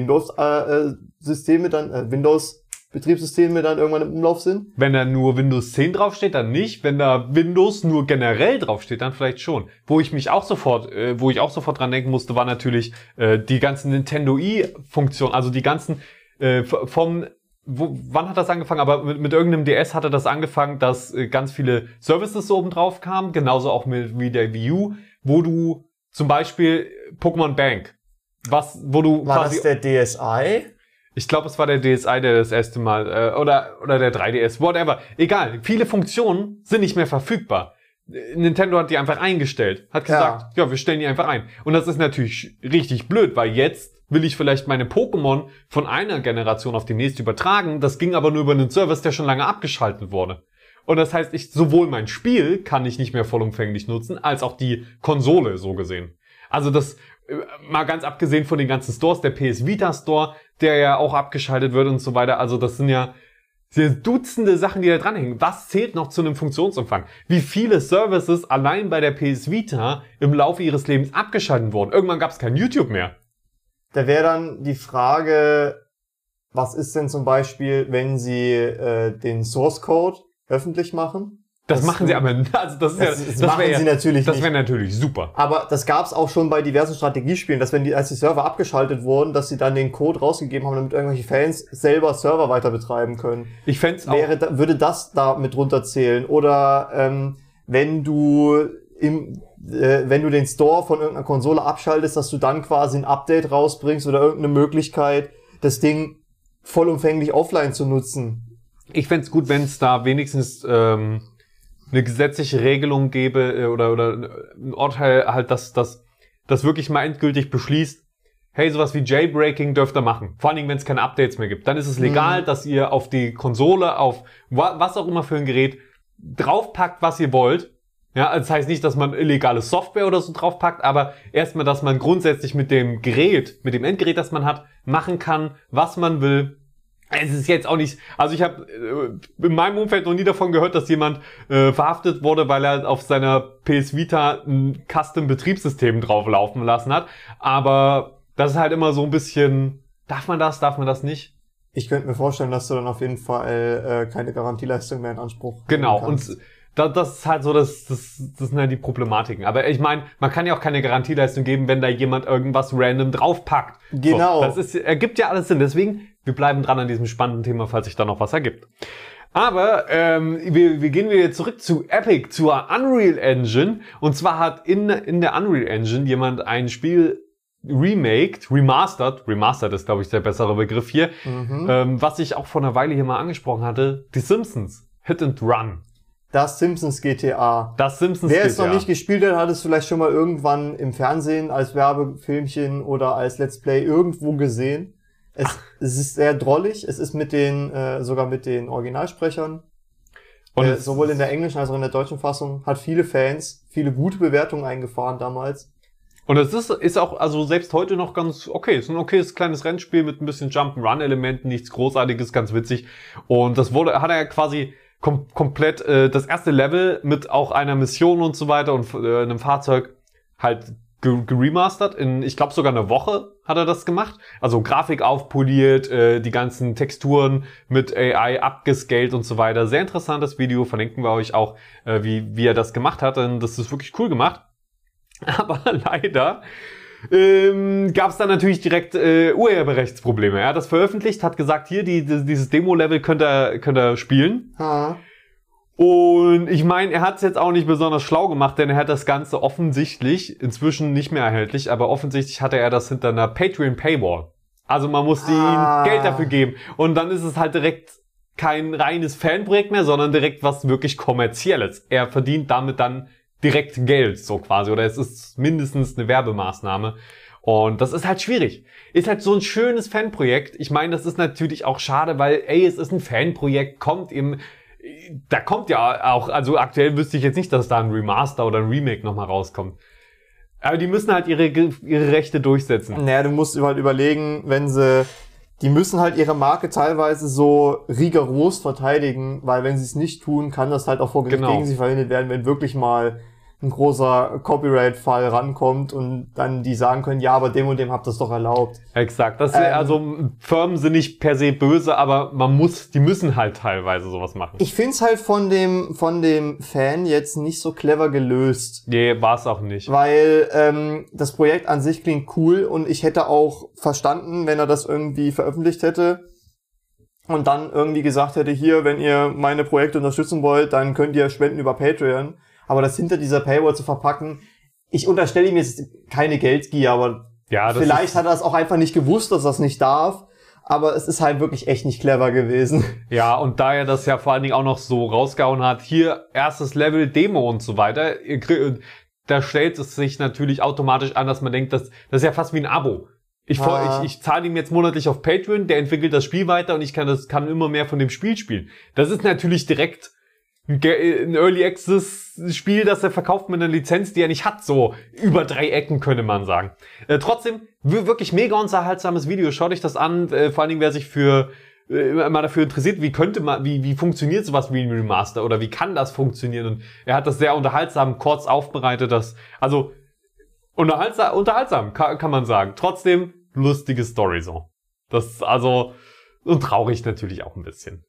[SPEAKER 3] Windows-Systeme dann, äh, Windows-Betriebssysteme dann irgendwann im Umlauf sind.
[SPEAKER 4] Wenn da nur Windows 10 draufsteht, dann nicht. Wenn da Windows nur generell draufsteht, dann vielleicht schon. Wo ich mich auch sofort, äh, wo ich auch sofort dran denken musste, war natürlich äh, die ganzen Nintendo i-Funktionen, also die ganzen äh, vom wo, wann hat das angefangen? Aber mit, mit irgendeinem DS hatte das angefangen, dass äh, ganz viele Services so oben drauf kamen, genauso auch mit wie der Wii U, wo du zum Beispiel Pokémon Bank, was, wo du
[SPEAKER 3] War
[SPEAKER 4] quasi
[SPEAKER 3] das der DSi?
[SPEAKER 4] Ich glaube, es war der DSi, der das erste Mal, äh, oder, oder der 3DS, whatever. Egal, viele Funktionen sind nicht mehr verfügbar. Nintendo hat die einfach eingestellt, hat
[SPEAKER 3] Ja.
[SPEAKER 4] gesagt, ja. wir stellen die einfach ein. Und das ist natürlich richtig blöd, weil jetzt will ich vielleicht meine Pokémon von einer Generation auf die nächste übertragen. Das ging aber nur über einen Service, der schon lange abgeschaltet wurde. Und das heißt, ich, sowohl mein Spiel kann ich nicht mehr vollumfänglich nutzen, als auch die Konsole so gesehen. Also das, mal ganz abgesehen von den ganzen Stores, der PS Vita Store, der ja auch abgeschaltet wird und so weiter. Also das sind ja Dutzende Sachen, die da dranhängen. Was zählt noch zu einem Funktionsumfang? Wie viele Services allein bei der PS Vita im Laufe ihres Lebens abgeschaltet wurden? Irgendwann gab es kein YouTube mehr.
[SPEAKER 3] Da wäre dann die Frage, was ist denn zum Beispiel, wenn sie äh, den Source Code öffentlich machen?
[SPEAKER 4] Das,
[SPEAKER 3] Das-
[SPEAKER 4] machen sie aber, also das ist ja,
[SPEAKER 3] Das, das,
[SPEAKER 4] das
[SPEAKER 3] machen
[SPEAKER 4] wäre
[SPEAKER 3] sie
[SPEAKER 4] ja,
[SPEAKER 3] natürlich
[SPEAKER 4] das wäre natürlich super.
[SPEAKER 3] Aber das gab es auch schon bei diversen Strategiespielen, dass wenn die, als die Server abgeschaltet wurden, dass sie dann den Code rausgegeben haben, damit irgendwelche Fans selber Server weiter betreiben können.
[SPEAKER 4] Ich fände auch.
[SPEAKER 3] Wäre, würde das da mit runterzählen? Oder ähm, wenn du im, äh, wenn du den Store von irgendeiner Konsole abschaltest, dass du dann quasi ein Update rausbringst oder irgendeine Möglichkeit, das Ding vollumfänglich offline zu nutzen.
[SPEAKER 4] Ich fänd's gut, wenn es da wenigstens ähm, eine gesetzliche Regelung gäbe äh, oder, oder ein Urteil halt, dass das das wirklich mal endgültig beschließt. hey, sowas wie Jailbreaking dürft ihr machen. Vor allen Dingen, wenn es keine Updates mehr gibt. Dann ist es legal, dass ihr auf die Konsole, auf wa was auch immer für ein Gerät draufpackt, was ihr wollt. Ja, das heißt nicht, dass man illegale Software oder so draufpackt, aber erstmal, dass man grundsätzlich mit dem Gerät, mit dem Endgerät, das man hat, machen kann, was man will. Es ist jetzt auch nicht, also ich habe äh, in meinem Umfeld noch nie davon gehört, dass jemand äh, verhaftet wurde, weil er auf seiner PS Vita ein Custom-Betriebssystem drauflaufen lassen hat. Aber das ist halt immer so ein bisschen, darf man das, darf man das nicht?
[SPEAKER 3] Ich könnte mir vorstellen, dass du dann auf jeden Fall äh, keine Garantieleistung mehr in Anspruch
[SPEAKER 4] Genau, und da, das ist halt so, das, das, das sind halt die Problematiken. Aber ich meine, man kann ja auch keine Garantieleistung geben, wenn da jemand irgendwas random draufpackt.
[SPEAKER 3] Genau.
[SPEAKER 4] So, das ist, ergibt ja alles Sinn. Deswegen, wir bleiben dran an diesem spannenden Thema, falls sich da noch was ergibt. Aber ähm, wir, wir gehen wieder zurück zu Epic, zur Unreal Engine. Und zwar hat in, in der Unreal Engine jemand ein Spiel remaked, remastered, remastered ist glaube ich der bessere Begriff hier,
[SPEAKER 3] Mhm.
[SPEAKER 4] ähm, was ich auch vor einer Weile hier mal angesprochen hatte, die Simpsons, Hit and Run.
[SPEAKER 3] Das Simpsons GTA.
[SPEAKER 4] Das Simpsons
[SPEAKER 3] Wer es noch
[SPEAKER 4] GTA.
[SPEAKER 3] nicht gespielt hat, hat es vielleicht schon mal irgendwann im Fernsehen als Werbefilmchen oder als Let's Play irgendwo gesehen. Es, es ist sehr drollig. Es ist mit den, äh, sogar mit den Originalsprechern.
[SPEAKER 4] Und
[SPEAKER 3] äh, sowohl in der englischen als auch in der deutschen Fassung. Hat viele Fans, viele gute Bewertungen eingefahren damals.
[SPEAKER 4] Und es ist, ist auch, also selbst heute noch ganz okay. Es ist ein okayes kleines Rennspiel mit ein bisschen Jump-Run-Elementen, nichts Großartiges, ganz witzig. Und das wurde, hat er quasi kom komplett äh, das erste Level mit auch einer Mission und so weiter und äh, einem Fahrzeug halt ge- geremastert. In, ich glaube sogar eine Woche hat er das gemacht. Also Grafik aufpoliert, äh, die ganzen Texturen mit AI abgescaled und so weiter. Sehr interessantes Video, verlinken wir euch auch, äh, wie, wie er das gemacht hat. Denn das ist wirklich cool gemacht. Aber leider ähm, gab es dann natürlich direkt äh, Urheberrechtsprobleme. Er hat das veröffentlicht, hat gesagt, hier, die, die, dieses Demo-Level könnt ihr, könnt ihr spielen.
[SPEAKER 3] Ha.
[SPEAKER 4] Und ich meine, er hat es jetzt auch nicht besonders schlau gemacht, denn er hat das Ganze offensichtlich, inzwischen nicht mehr erhältlich, aber offensichtlich hatte er das hinter einer Patreon-Paywall. Also man musste
[SPEAKER 3] Ah.
[SPEAKER 4] ihm Geld dafür geben. Und dann ist es halt direkt kein reines Fanprojekt mehr, sondern direkt was wirklich kommerzielles. Er verdient damit dann direkt Geld, so quasi. Oder es ist mindestens eine Werbemaßnahme. Und das ist halt schwierig. Ist halt so ein schönes Fanprojekt. Ich meine, das ist natürlich auch schade, weil, ey, es ist ein Fanprojekt, kommt im, da kommt ja auch, also aktuell wüsste ich jetzt nicht, dass da ein Remaster oder ein Remake nochmal rauskommt. Aber die müssen halt ihre, ihre Rechte durchsetzen.
[SPEAKER 3] Naja, du musst halt überlegen, wenn sie, die müssen halt ihre Marke teilweise so rigoros verteidigen, weil wenn sie es nicht tun, kann das halt auch vor Gericht
[SPEAKER 4] Genau.
[SPEAKER 3] gegen sie verwendet werden, wenn wirklich mal ein großer Copyright-Fall rankommt und dann die sagen können, ja, aber dem und dem habt ihr es doch erlaubt.
[SPEAKER 4] Exakt. Das,
[SPEAKER 3] Ähm.
[SPEAKER 4] also Firmen sind nicht per se böse, aber man muss, die müssen halt teilweise sowas machen.
[SPEAKER 3] Ich find's halt von dem, von dem Fan jetzt nicht so clever gelöst.
[SPEAKER 4] Nee, war es auch nicht.
[SPEAKER 3] Weil ähm, das Projekt an sich klingt cool und ich hätte auch verstanden, wenn er das irgendwie veröffentlicht hätte und dann irgendwie gesagt hätte, hier, wenn ihr meine Projekte unterstützen wollt, dann könnt ihr spenden über Patreon. Aber das hinter dieser Paywall zu verpacken, ich unterstelle ihm jetzt keine Geldgier, aber
[SPEAKER 4] Ja, das
[SPEAKER 3] vielleicht hat er es auch einfach nicht gewusst, dass er es nicht darf. Aber es ist halt wirklich echt nicht clever gewesen.
[SPEAKER 4] ja, und da er das ja vor allen Dingen auch noch so rausgehauen hat, hier erstes Level Demo und so weiter, kriegt- da stellt es sich natürlich automatisch an, dass man denkt, das, das ist ja fast wie ein Abo. Ich,
[SPEAKER 3] Ah.
[SPEAKER 4] ich, ich zahle ihm jetzt monatlich auf Patreon, der entwickelt das Spiel weiter und ich kann das kann immer mehr von dem Spiel spielen. Das ist natürlich direkt ein Early Access Spiel, das er verkauft mit einer Lizenz, die er nicht hat, so über drei Ecken könnte man sagen. Äh, trotzdem wir- wirklich mega unterhaltsames Video. Schaut euch das an, äh, vor allen Dingen wer sich für äh, mal dafür interessiert, wie könnte man, wie wie funktioniert sowas wie ein Remaster oder wie kann das funktionieren? Und er hat das sehr unterhaltsam kurz aufbereitet, das also unterhaltsam, unterhaltsam kann, kann man sagen. Trotzdem lustige Story so. Das also und traurig natürlich auch ein bisschen.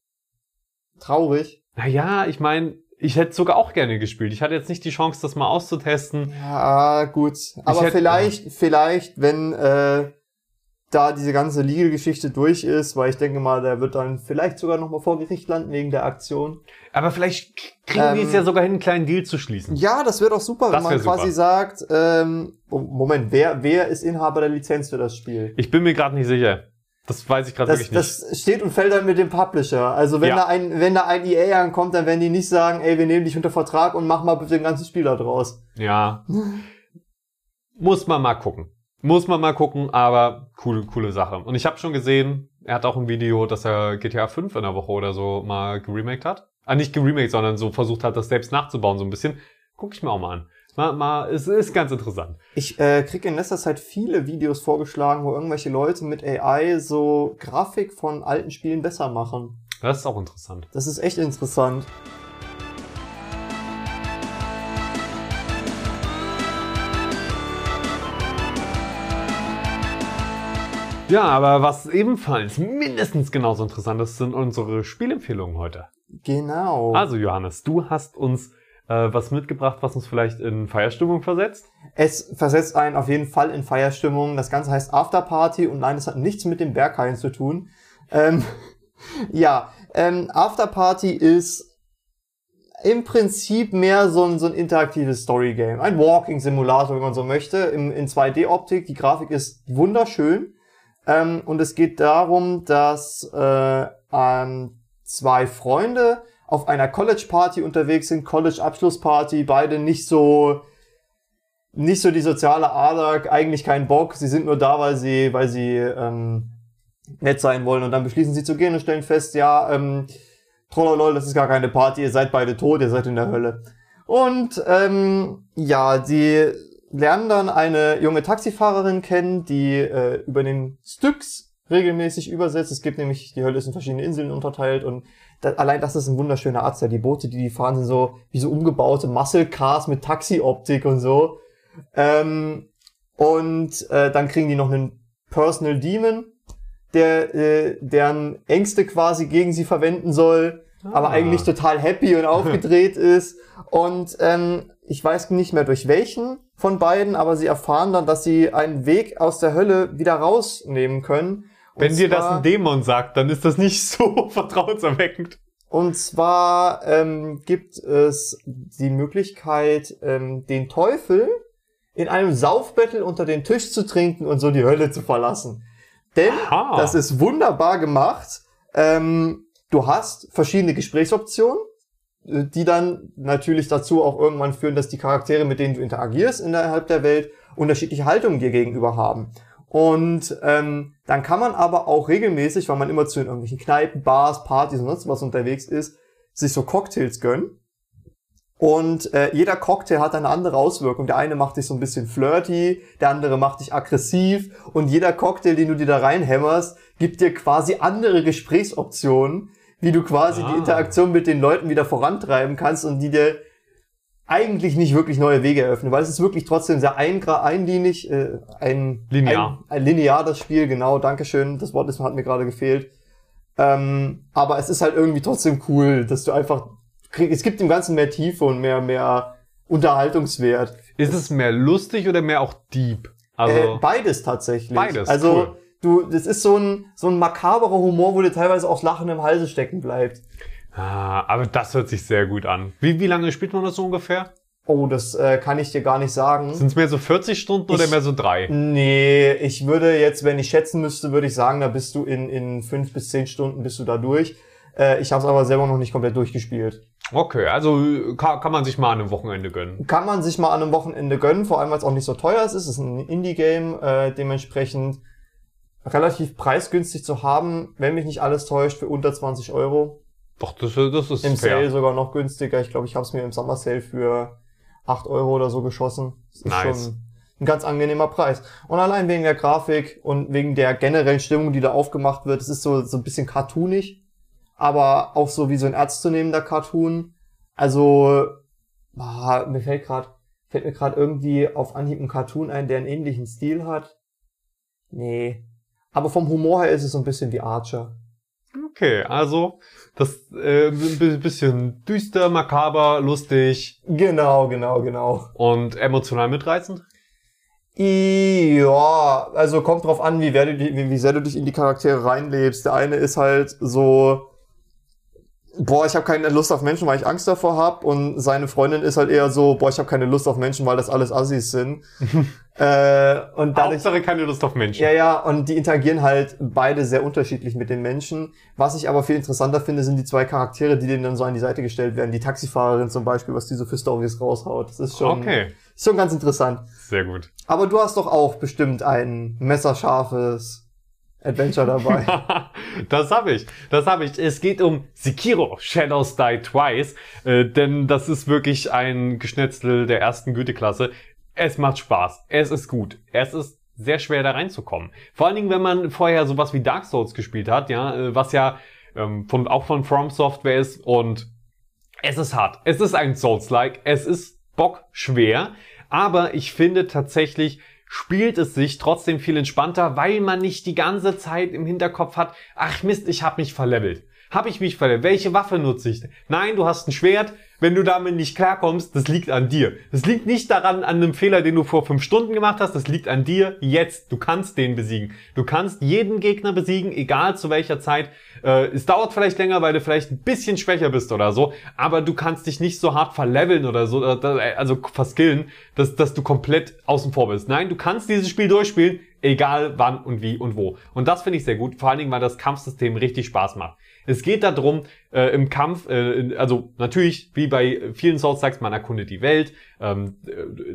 [SPEAKER 3] Traurig.
[SPEAKER 4] Naja, ich meine, ich hätte sogar auch gerne gespielt. Ich hatte jetzt nicht die Chance, das mal auszutesten.
[SPEAKER 3] Ja, gut. Aber
[SPEAKER 4] hätte-
[SPEAKER 3] vielleicht, vielleicht, wenn äh, da diese ganze Legal-Geschichte durch ist, weil ich denke mal, der wird dann vielleicht sogar noch mal vor Gericht landen wegen der Aktion.
[SPEAKER 4] Aber vielleicht kriegen die
[SPEAKER 3] Ähm,
[SPEAKER 4] es ja sogar hin, einen kleinen Deal zu schließen.
[SPEAKER 3] Ja, das wäre doch super,
[SPEAKER 4] Das
[SPEAKER 3] wenn man
[SPEAKER 4] super.
[SPEAKER 3] quasi sagt, ähm, oh, Moment, wer, wer ist Inhaber der Lizenz für das Spiel?
[SPEAKER 4] Ich bin mir gerade nicht sicher. Das weiß ich gerade wirklich nicht.
[SPEAKER 3] das steht und fällt dann mit dem Publisher. Also wenn
[SPEAKER 4] Ja.
[SPEAKER 3] da ein, wenn da ein EA ankommt, dann werden die nicht sagen, ey, wir nehmen dich unter Vertrag und mach mal bitte den ganzen Spieler draus.
[SPEAKER 4] Ja. Muss man mal gucken. Muss man mal gucken, aber coole, coole Sache. Und ich habe schon gesehen, er hat auch ein Video, dass er GTA 5 in der Woche oder so mal geremaked hat. Ah, nicht geremaked, sondern so versucht hat, das selbst nachzubauen, so ein bisschen. Guck ich mir auch mal an. Mal, mal, es ist ganz interessant.
[SPEAKER 3] Ich äh, kriege in letzter Zeit viele Videos vorgeschlagen, wo irgendwelche Leute mit AI so Grafik von alten Spielen besser machen.
[SPEAKER 4] Das ist auch interessant.
[SPEAKER 3] Das ist echt interessant.
[SPEAKER 4] Ja, aber was ebenfalls mindestens genauso interessant ist, sind unsere Spielempfehlungen heute.
[SPEAKER 3] Genau.
[SPEAKER 4] Also Johannes, du hast uns was mitgebracht, was uns vielleicht in Feierstimmung versetzt.
[SPEAKER 3] Es versetzt einen auf jeden Fall in Feierstimmung. Das Ganze heißt Afterparty und nein, es hat nichts mit dem Berghain zu tun. Ähm, ja, ähm, Afterparty ist im Prinzip mehr so ein, so ein interaktives Storygame. Ein Walking-Simulator, wenn man so möchte, im, in 2D-Optik. Die Grafik ist wunderschön. Ähm, und es geht darum, dass äh, ähm, zwei Freunde auf einer College-Party unterwegs sind, College-Abschlussparty, beide nicht so nicht so die soziale Ader, eigentlich keinen Bock, sie sind nur da, weil sie, weil sie ähm, nett sein wollen und dann beschließen sie zu gehen und stellen fest, ja, ähm, trollolol, das ist gar keine Party, ihr seid beide tot, ihr seid in der Hölle. Und ähm, ja, sie lernen dann eine junge Taxifahrerin kennen, die äh, über den Styx regelmäßig übersetzt. Es gibt nämlich, die Hölle ist in verschiedene Inseln unterteilt und da, allein das ist ein wunderschöner Arzt. Ja, die Boote, die die fahren, sind so wie so umgebaute Muscle Cars mit Taxi-Optik und so. Ähm, und äh, dann kriegen die noch einen Personal Demon, der äh, deren Ängste quasi gegen sie verwenden soll, ah. aber eigentlich total happy und aufgedreht ist. Und ähm, ich weiß nicht mehr durch welchen von beiden, aber sie erfahren dann, dass sie einen Weg aus der Hölle wieder rausnehmen können.
[SPEAKER 4] Wenn dir das ein Dämon sagt, dann ist das nicht so vertrauenserweckend.
[SPEAKER 3] Und zwar ähm, gibt es die Möglichkeit, ähm, den Teufel in einem Saufbettel unter den Tisch zu trinken und so die Hölle zu verlassen. Denn Aha. das ist wunderbar gemacht. Ähm, du hast verschiedene Gesprächsoptionen die dann natürlich dazu auch irgendwann führen, dass die Charaktere, mit denen du interagierst innerhalb der Welt, unterschiedliche Haltungen dir gegenüber haben. Und ähm, dann kann man aber auch regelmäßig, weil man immer zu irgendwelchen Kneipen, Bars, Partys und sonst was unterwegs ist, sich so Cocktails gönnen. Und äh, jeder Cocktail hat eine andere Auswirkung. Der eine macht dich so ein bisschen flirty, der andere macht dich aggressiv und jeder Cocktail, den du dir da reinhämmerst, gibt dir quasi andere Gesprächsoptionen, wie du quasi ah. die Interaktion mit den Leuten wieder vorantreiben kannst und die dir eigentlich nicht wirklich neue Wege eröffnen, weil es ist wirklich trotzdem sehr ein, einlinig, äh, ein,
[SPEAKER 4] linear.
[SPEAKER 3] Ein, ein linear das Spiel, genau, Dankeschön, das Wort ist, hat mir gerade gefehlt. Ähm, aber es ist halt irgendwie trotzdem cool, dass du einfach, es gibt dem Ganzen mehr Tiefe und mehr, mehr Unterhaltungswert.
[SPEAKER 4] Ist es mehr lustig oder mehr auch deep?
[SPEAKER 3] Also äh, beides tatsächlich.
[SPEAKER 4] Beides.
[SPEAKER 3] Also cool du, das ist so ein, so ein makaberer Humor, wo dir teilweise auch Lachen im Halse stecken bleibt.
[SPEAKER 4] Ah, aber das hört sich sehr gut an. Wie, wie lange spielt man das so ungefähr?
[SPEAKER 3] Oh, das äh, kann ich dir gar nicht sagen.
[SPEAKER 4] Sind es mehr so 40 Stunden ich, oder mehr so drei?
[SPEAKER 3] Nee, ich würde jetzt, wenn ich schätzen müsste, würde ich sagen, da bist du in, in fünf bis zehn Stunden bist du da durch. Äh, ich habe es aber selber noch nicht komplett durchgespielt.
[SPEAKER 4] Okay, also kann, kann man sich mal an einem Wochenende gönnen.
[SPEAKER 3] Kann man sich mal an einem Wochenende gönnen, vor allem weil es auch nicht so teuer ist. Es ist ein Indie-Game, äh, dementsprechend relativ preisgünstig zu haben, wenn mich nicht alles täuscht, für unter 20 Euro.
[SPEAKER 4] Doch, das, das ist
[SPEAKER 3] Im fair. Sale sogar noch günstiger. Ich glaube, ich habe es mir im Sommer Sale für 8 Euro oder so geschossen. Das ist nice. schon ein ganz angenehmer Preis. Und allein wegen der Grafik und wegen der generellen Stimmung, die da aufgemacht wird, es ist so, so ein bisschen cartoonig, aber auch so wie so ein ernstzunehmender Cartoon. Also, boah, mir fällt gerade fällt mir gerade irgendwie auf Anhieb ein Cartoon ein, der einen ähnlichen Stil hat. Nee, aber vom Humor her ist es so ein bisschen wie Archer.
[SPEAKER 4] Okay, also das äh, ein bisschen düster, makaber, lustig.
[SPEAKER 3] Genau, genau, genau.
[SPEAKER 4] Und emotional mitreißend?
[SPEAKER 3] Ja, also kommt drauf an, wie, du, wie, wie sehr du dich in die Charaktere reinlebst. Der eine ist halt so boah, ich habe keine Lust auf Menschen, weil ich Angst davor habe. Und seine Freundin ist halt eher so, boah, ich habe keine Lust auf Menschen, weil das alles Assis sind.
[SPEAKER 4] äh, und dadurch, Hauptsache keine Lust auf Menschen.
[SPEAKER 3] Ja, ja, und die interagieren halt beide sehr unterschiedlich mit den Menschen. Was ich aber viel interessanter finde, sind die zwei Charaktere, die denen dann so an die Seite gestellt werden. Die Taxifahrerin zum Beispiel, was die so für Stories raushaut. Das ist schon,
[SPEAKER 4] okay.
[SPEAKER 3] Ist schon ganz interessant.
[SPEAKER 4] Sehr gut.
[SPEAKER 3] Aber du hast doch auch bestimmt ein messerscharfes Adventure dabei.
[SPEAKER 4] das habe ich. Das habe ich. Es geht um Sekiro Shadows Die Twice, äh, denn das ist wirklich ein Geschnetzel der ersten Güteklasse. Es macht Spaß. Es ist gut. Es ist sehr schwer da reinzukommen. Vor allen Dingen, wenn man vorher sowas wie Dark Souls gespielt hat, ja, äh, was ja ähm, von, auch von From Software ist und es ist hart. Es ist ein Souls-like. Es ist bockschwer. Aber ich finde tatsächlich, spielt es sich trotzdem viel entspannter, weil man nicht die ganze Zeit im Hinterkopf hat, ach Mist, ich habe mich verlevelt. Habe ich mich verletzt? Welche Waffe nutze ich? Nein, du hast ein Schwert. Wenn du damit nicht klarkommst, das liegt an dir. Das liegt nicht daran, an einem Fehler, den du vor fünf Stunden gemacht hast. Das liegt an dir jetzt. Du kannst den besiegen. Du kannst jeden Gegner besiegen, egal zu welcher Zeit. Äh, es dauert vielleicht länger, weil du vielleicht ein bisschen schwächer bist oder so. Aber du kannst dich nicht so hart verleveln oder so, äh, also verskillen, dass, dass du komplett außen vor bist. Nein, du kannst dieses Spiel durchspielen, egal wann und wie und wo. Und das finde ich sehr gut. Vor allen Dingen, weil das Kampfsystem richtig Spaß macht. Es geht darum, äh, im Kampf, äh, also natürlich, wie bei vielen Souls-Likes, man erkundet die Welt, ähm,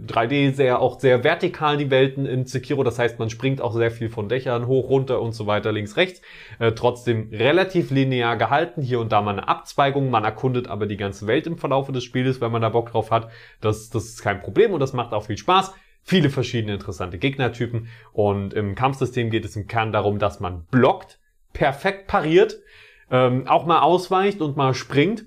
[SPEAKER 4] 3D sehr, auch sehr vertikal die Welten in Sekiro, das heißt, man springt auch sehr viel von Dächern hoch, runter und so weiter, links, rechts, äh, trotzdem relativ linear gehalten, hier und da mal eine Abzweigung, man erkundet aber die ganze Welt im Verlaufe des Spieles, wenn man da Bock drauf hat, das, das ist kein Problem und das macht auch viel Spaß. Viele verschiedene interessante Gegnertypen. Und im Kampfsystem geht es im Kern darum, dass man blockt, perfekt pariert, ähm, auch mal ausweicht und mal springt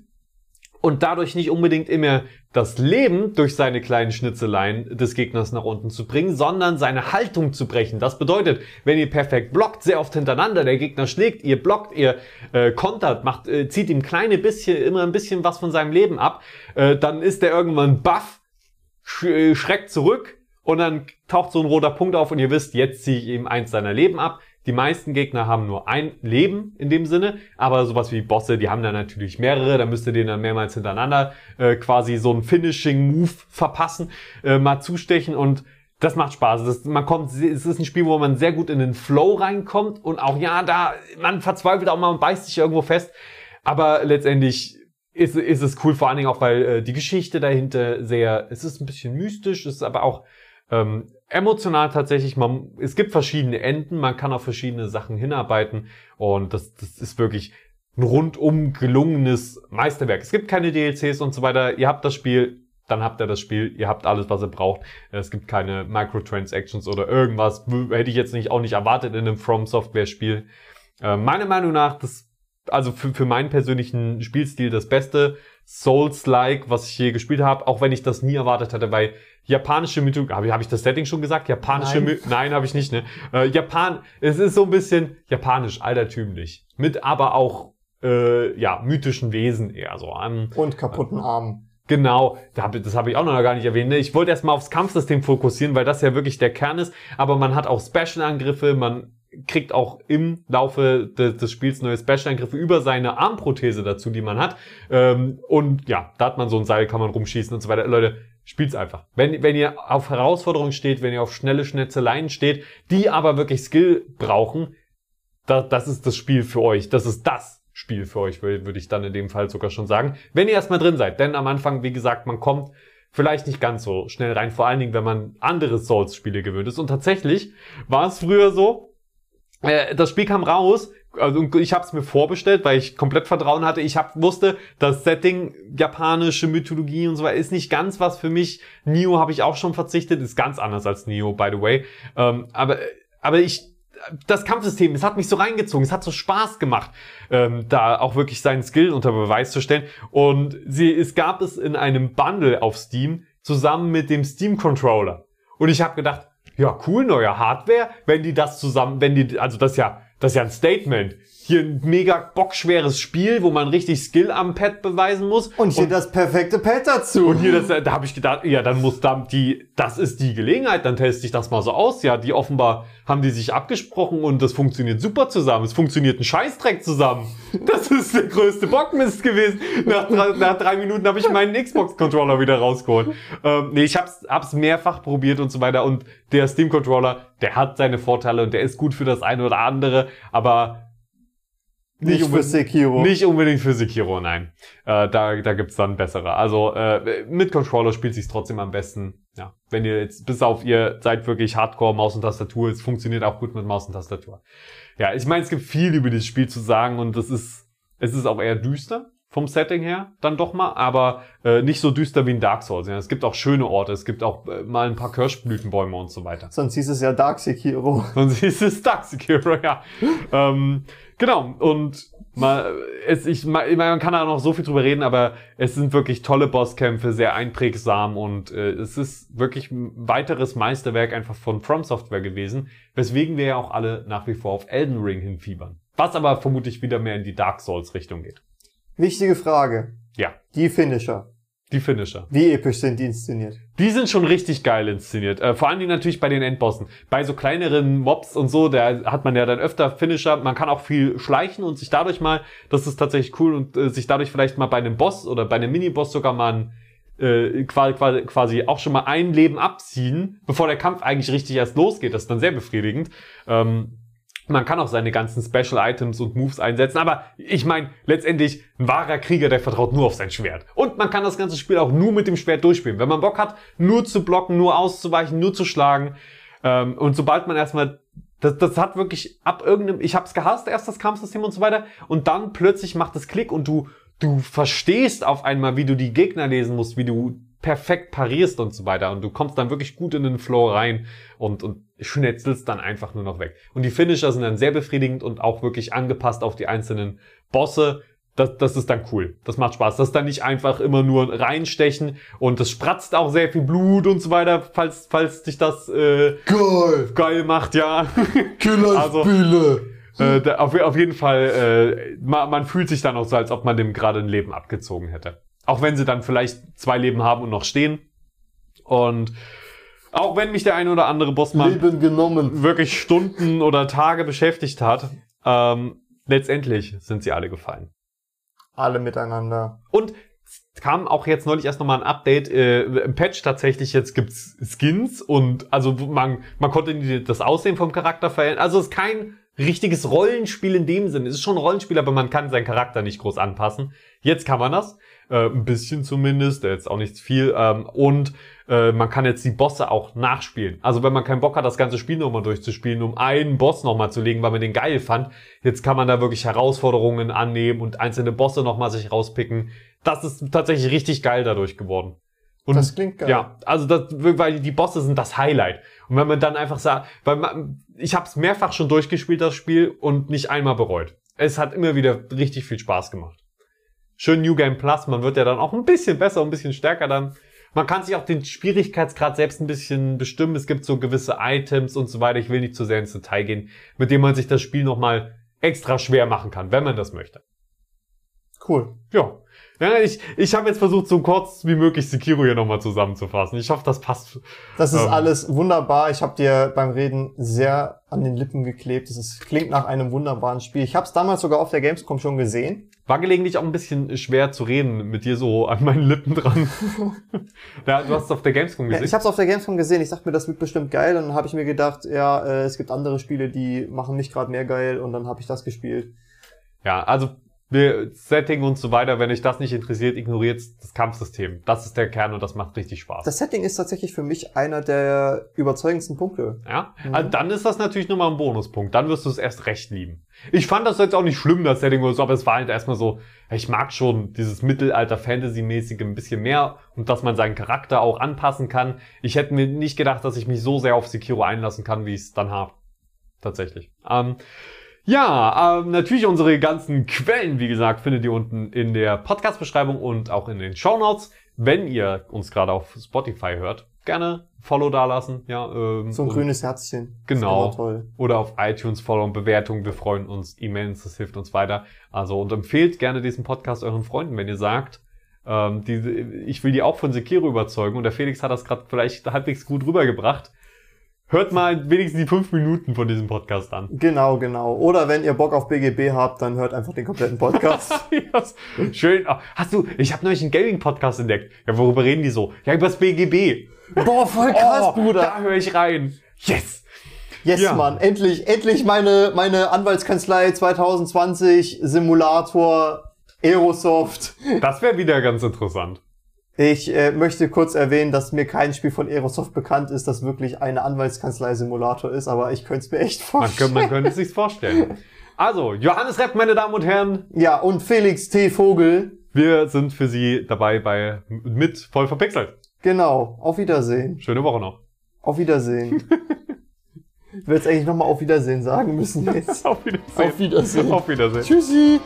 [SPEAKER 4] und dadurch nicht unbedingt immer das Leben durch seine kleinen Schnitzeleien des Gegners nach unten zu bringen, sondern seine Haltung zu brechen. Das bedeutet, wenn ihr perfekt blockt, sehr oft hintereinander, der Gegner schlägt, ihr blockt, ihr äh, kontert, macht, äh, zieht ihm kleine bisschen, immer ein bisschen was von seinem Leben ab, äh, dann ist er irgendwann baff, sch äh, schreckt zurück und dann taucht so ein roter Punkt auf und ihr wisst, jetzt ziehe ich ihm eins seiner Leben ab. Die meisten Gegner haben nur ein Leben in dem Sinne, aber sowas wie Bosse, die haben dann natürlich mehrere, da müsst ihr denen dann mehrmals hintereinander äh, quasi so einen Finishing-Move verpassen, äh, mal zustechen und das macht Spaß. Das, man kommt, es ist ein Spiel, wo man sehr gut in den Flow reinkommt und auch ja, da man verzweifelt auch mal und beißt sich irgendwo fest, aber letztendlich ist, ist es cool, vor allen Dingen auch, weil äh, die Geschichte dahinter sehr, es ist ein bisschen mystisch, es ist aber auch ähm, emotional tatsächlich, man, es gibt verschiedene Enden, man kann auf verschiedene Sachen hinarbeiten und das, das ist wirklich ein rundum gelungenes Meisterwerk. Es gibt keine DLCs und so weiter. Ihr habt das Spiel, dann habt ihr das Spiel, ihr habt alles, was ihr braucht. Es gibt keine Microtransactions oder irgendwas. Hätte ich jetzt nicht auch nicht erwartet in einem From Software Spiel. Äh, meiner Meinung nach, das, also für, für meinen persönlichen Spielstil das Beste. Souls-like, was ich je gespielt habe, auch wenn ich das nie erwartet hatte, weil japanische Mythologie, habe hab ich das Setting schon gesagt? Japanische Nein, Nein habe ich nicht, ne? Äh, Japan, es ist so ein bisschen japanisch, altertümlich. Mit aber auch, äh, ja, mythischen Wesen eher so. Um,
[SPEAKER 3] Und kaputten Armen.
[SPEAKER 4] Genau, das habe ich auch noch gar nicht erwähnt. Ne? Ich wollte erstmal aufs Kampfsystem fokussieren, weil das ja wirklich der Kern ist. Aber man hat auch Special-Angriffe, man kriegt auch im Laufe des, des Spiels neue Special-Angriffe über seine Armprothese dazu, die man hat. Ähm, und ja, da hat man so ein Seil, kann man rumschießen und so weiter. Leute, spielt's einfach. Wenn, wenn ihr auf Herausforderungen steht, wenn ihr auf schnelle Schnetzeleien steht, die aber wirklich Skill brauchen, da, das ist das Spiel für euch. Das ist das Spiel für euch, würde ich dann in dem Fall sogar schon sagen. Wenn ihr erstmal drin seid. Denn am Anfang, wie gesagt, man kommt vielleicht nicht ganz so schnell rein, vor allen Dingen, wenn man andere Souls-Spiele gewöhnt ist. Und tatsächlich war es früher so, äh, das Spiel kam raus, also ich habe es mir vorbestellt, weil ich komplett Vertrauen hatte. Ich hab, wusste, das Setting japanische Mythologie und so weiter ist nicht ganz was für mich. Neo habe ich auch schon verzichtet, ist ganz anders als Neo, by the way. Ähm, aber aber ich das Kampfsystem, es hat mich so reingezogen, es hat so Spaß gemacht, ähm, da auch wirklich seinen Skill unter Beweis zu stellen. Und sie, es gab es in einem Bundle auf Steam zusammen mit dem Steam Controller. Und ich habe gedacht, ja, cool, neue Hardware, wenn die das zusammen, wenn die, also das ist ja, das ist ja ein Statement hier ein mega bockschweres Spiel, wo man richtig Skill am Pad beweisen muss.
[SPEAKER 3] Und hier und, das perfekte Pad dazu.
[SPEAKER 4] Und hier das, da habe ich gedacht, ja, dann muss da die, das ist die Gelegenheit, dann teste ich das mal so aus. Ja, die offenbar haben die sich abgesprochen und das funktioniert super zusammen. Es funktioniert ein Scheißdreck zusammen. Das ist der größte Bockmist gewesen. Nach, drei, nach drei Minuten habe ich meinen Xbox-Controller wieder rausgeholt. Ähm, nee, ich hab's, hab's mehrfach probiert und so weiter. Und der Steam-Controller, der hat seine Vorteile und der ist gut für das eine oder andere, aber
[SPEAKER 3] nicht, nicht für Sekiro.
[SPEAKER 4] Nicht unbedingt für Sekiro, nein. Äh, da da gibt's dann bessere. Also äh, mit Controller spielt sich's trotzdem am besten. Ja, wenn ihr jetzt bis auf ihr seid wirklich Hardcore Maus und Tastatur, es funktioniert auch gut mit Maus und Tastatur. Ja, ich meine, es gibt viel über dieses Spiel zu sagen und es ist es ist auch eher düster vom Setting her, dann doch mal, aber äh, nicht so düster wie in Dark Souls. Ja. Es gibt auch schöne Orte, es gibt auch äh, mal ein paar Kirschblütenbäume und so weiter.
[SPEAKER 3] Sonst hieß es ja Dark Sekiro.
[SPEAKER 4] Sonst hieß es Dark Sekiro, ja. ähm, genau, und mal, es, ich, mal, man kann da noch so viel drüber reden, aber es sind wirklich tolle Bosskämpfe, sehr einprägsam und äh, es ist wirklich ein weiteres Meisterwerk einfach von From Software gewesen, weswegen wir ja auch alle nach wie vor auf Elden Ring hinfiebern. Was aber vermutlich wieder mehr in die Dark Souls Richtung geht.
[SPEAKER 3] Wichtige Frage.
[SPEAKER 4] Ja,
[SPEAKER 3] Die Finisher.
[SPEAKER 4] die Finisher.
[SPEAKER 3] Wie episch sind die inszeniert?
[SPEAKER 4] Die sind schon richtig geil inszeniert. Äh, vor allen Dingen natürlich bei den Endbossen. Bei so kleineren Mobs und so, da hat man ja dann öfter Finisher. Man kann auch viel schleichen und sich dadurch mal, das ist tatsächlich cool, und äh, sich dadurch vielleicht mal bei einem Boss oder bei einem Miniboss sogar mal ein, äh, quasi, quasi auch schon mal ein Leben abziehen, bevor der Kampf eigentlich richtig erst losgeht. Das ist dann sehr befriedigend. Ähm, man kann auch seine ganzen Special Items und Moves einsetzen, aber ich meine, letztendlich ein wahrer Krieger, der vertraut nur auf sein Schwert. Und man kann das ganze Spiel auch nur mit dem Schwert durchspielen. Wenn man Bock hat, nur zu blocken, nur auszuweichen, nur zu schlagen. Ähm, und sobald man erstmal das, das hat wirklich ab irgendeinem, ich hab's gehasst, erst das Kampfsystem und so weiter, und dann plötzlich macht es Klick und du, du verstehst auf einmal, wie du die Gegner lesen musst, wie du perfekt parierst und so weiter. Und du kommst dann wirklich gut in den Flow rein und, und schnetzelst dann einfach nur noch weg. Und die Finisher sind dann sehr befriedigend und auch wirklich angepasst auf die einzelnen Bosse. Das, das ist dann cool. Das macht Spaß. Das ist dann nicht einfach immer nur reinstechen und das spratzt auch sehr viel Blut und so weiter, falls, falls dich das äh,
[SPEAKER 3] Geil!
[SPEAKER 4] geil macht, ja.
[SPEAKER 3] Killerspiele!
[SPEAKER 4] äh, da, auf, auf jeden Fall, äh, man, man fühlt sich dann auch so, als ob man dem gerade ein Leben abgezogen hätte. Auch wenn sie dann vielleicht zwei Leben haben und noch stehen. Und auch wenn mich der ein oder andere Boss mal
[SPEAKER 3] Leben genommen.
[SPEAKER 4] wirklich Stunden oder Tage beschäftigt hat, ähm, letztendlich sind sie alle gefallen.
[SPEAKER 3] Alle miteinander.
[SPEAKER 4] Und es kam auch jetzt neulich erst nochmal ein Update, äh, im Patch tatsächlich, jetzt gibt's Skins und also man, man konnte das Aussehen vom Charakter verändern. Also es ist kein richtiges Rollenspiel in dem Sinne. Es ist schon ein Rollenspiel, aber man kann seinen Charakter nicht groß anpassen. Jetzt kann man das. Äh, ein bisschen zumindest, jetzt auch nicht viel. Ähm, und äh, man kann jetzt die Bosse auch nachspielen. Also wenn man keinen Bock hat, das ganze Spiel nochmal durchzuspielen, um einen Boss nochmal zu legen, weil man den geil fand, jetzt kann man da wirklich Herausforderungen annehmen und einzelne Bosse nochmal sich rauspicken. Das ist tatsächlich richtig geil dadurch geworden. Und
[SPEAKER 3] Das klingt geil.
[SPEAKER 4] Ja, also das, weil die Bosse sind das Highlight. Und wenn man dann einfach sagt, weil man, ich habe es mehrfach schon durchgespielt, das Spiel, und nicht einmal bereut. Es hat immer wieder richtig viel Spaß gemacht. Schön New Game Plus, man wird ja dann auch ein bisschen besser, ein bisschen stärker dann. Man kann sich auch den Schwierigkeitsgrad selbst ein bisschen bestimmen. Es gibt so gewisse Items und so weiter. Ich will nicht zu sehr ins Detail gehen, mit denen man sich das Spiel nochmal extra schwer machen kann, wenn man das möchte.
[SPEAKER 3] Cool.
[SPEAKER 4] Ja. Ja, ich, ich habe jetzt versucht, so kurz wie möglich Sekiro hier nochmal zusammenzufassen. Ich hoffe, das passt.
[SPEAKER 3] Das ist
[SPEAKER 4] Ähm.
[SPEAKER 3] alles wunderbar. Ich habe dir beim Reden sehr an den Lippen geklebt. Es klingt nach einem wunderbaren Spiel. Ich habe es damals sogar auf der Gamescom schon gesehen.
[SPEAKER 4] War gelegentlich auch ein bisschen schwer zu reden mit dir so an meinen Lippen dran. ja, du hast es auf der Gamescom
[SPEAKER 3] Ja,
[SPEAKER 4] gesehen.
[SPEAKER 3] ich habe es auf der Gamescom gesehen. Ich dachte mir, das wird bestimmt geil. Und dann habe ich mir gedacht, ja, äh, es gibt andere Spiele, die machen mich gerade mehr geil. Und dann habe ich das gespielt.
[SPEAKER 4] Ja, also Setting und so weiter, wenn euch das nicht interessiert, ignoriert das Kampfsystem. Das ist der Kern und das macht richtig Spaß.
[SPEAKER 3] Das Setting ist tatsächlich für mich einer der überzeugendsten Punkte.
[SPEAKER 4] ja,
[SPEAKER 3] Mhm.
[SPEAKER 4] also dann ist das natürlich nochmal ein Bonuspunkt. Dann wirst du es erst recht lieben. Ich fand das jetzt auch nicht schlimm, das Setting oder so, aber es war halt erstmal so, ich mag schon dieses Mittelalter-Fantasy-mäßige ein bisschen mehr und dass man seinen Charakter auch anpassen kann. Ich hätte mir nicht gedacht, dass ich mich so sehr auf Sekiro einlassen kann, wie ich es dann habe. Tatsächlich. Ähm, ja, ähm, natürlich unsere ganzen Quellen, wie gesagt, findet ihr unten in der Podcast-Beschreibung und auch in den Show Notes. Wenn ihr uns gerade auf Spotify hört, gerne Follow dalassen. Ja, ähm,
[SPEAKER 3] So ein grünes Herzchen.
[SPEAKER 4] Genau.
[SPEAKER 3] Toll.
[SPEAKER 4] oder auf iTunes Follow und Bewertung. Wir freuen uns immens, das hilft uns weiter. Also und empfehlt gerne diesen Podcast euren Freunden, wenn ihr sagt, ähm, diese, ich will die auch von Sekiro überzeugen und der Felix hat das gerade vielleicht halbwegs gut rübergebracht. Hört mal wenigstens die fünf Minuten von diesem Podcast an.
[SPEAKER 3] Genau, genau. Oder wenn ihr Bock auf BGB habt, dann hört einfach den kompletten Podcast.
[SPEAKER 4] Yes. Schön. Ah, Hast du, ich habe neulich einen Gaming-Podcast entdeckt. Ja, worüber reden die so? Ja, übers BGB.
[SPEAKER 3] Boah, voll krass,
[SPEAKER 4] Oh,
[SPEAKER 3] Bruder.
[SPEAKER 4] Da höre ich rein. Yes.
[SPEAKER 3] Yes,
[SPEAKER 4] Ja.
[SPEAKER 3] Mann. Endlich, endlich meine, meine Anwaltskanzlei 2020 Simulator Aerosoft.
[SPEAKER 4] Das wäre wieder ganz interessant.
[SPEAKER 3] Ich äh, möchte kurz erwähnen, dass mir kein Spiel von Aerosoft bekannt ist, das wirklich eine Anwaltskanzlei-Simulator ist, aber ich könnte es mir echt
[SPEAKER 4] Man,
[SPEAKER 3] vorstellen.
[SPEAKER 4] könnte- man könnte es sich vorstellen. Also, Johannes Repp, meine Damen und Herren,
[SPEAKER 3] Ja, und Felix T. Vogel,
[SPEAKER 4] wir sind für Sie dabei bei mit voll verpixelt.
[SPEAKER 3] genau, auf Wiedersehen.
[SPEAKER 4] Schöne Woche noch.
[SPEAKER 3] Auf Wiedersehen. ich will jetzt eigentlich nochmal auf Wiedersehen sagen müssen jetzt.
[SPEAKER 4] Auf Wiedersehen.
[SPEAKER 3] Auf Wiedersehen.
[SPEAKER 4] Auf Wiedersehen.
[SPEAKER 3] Tschüssi.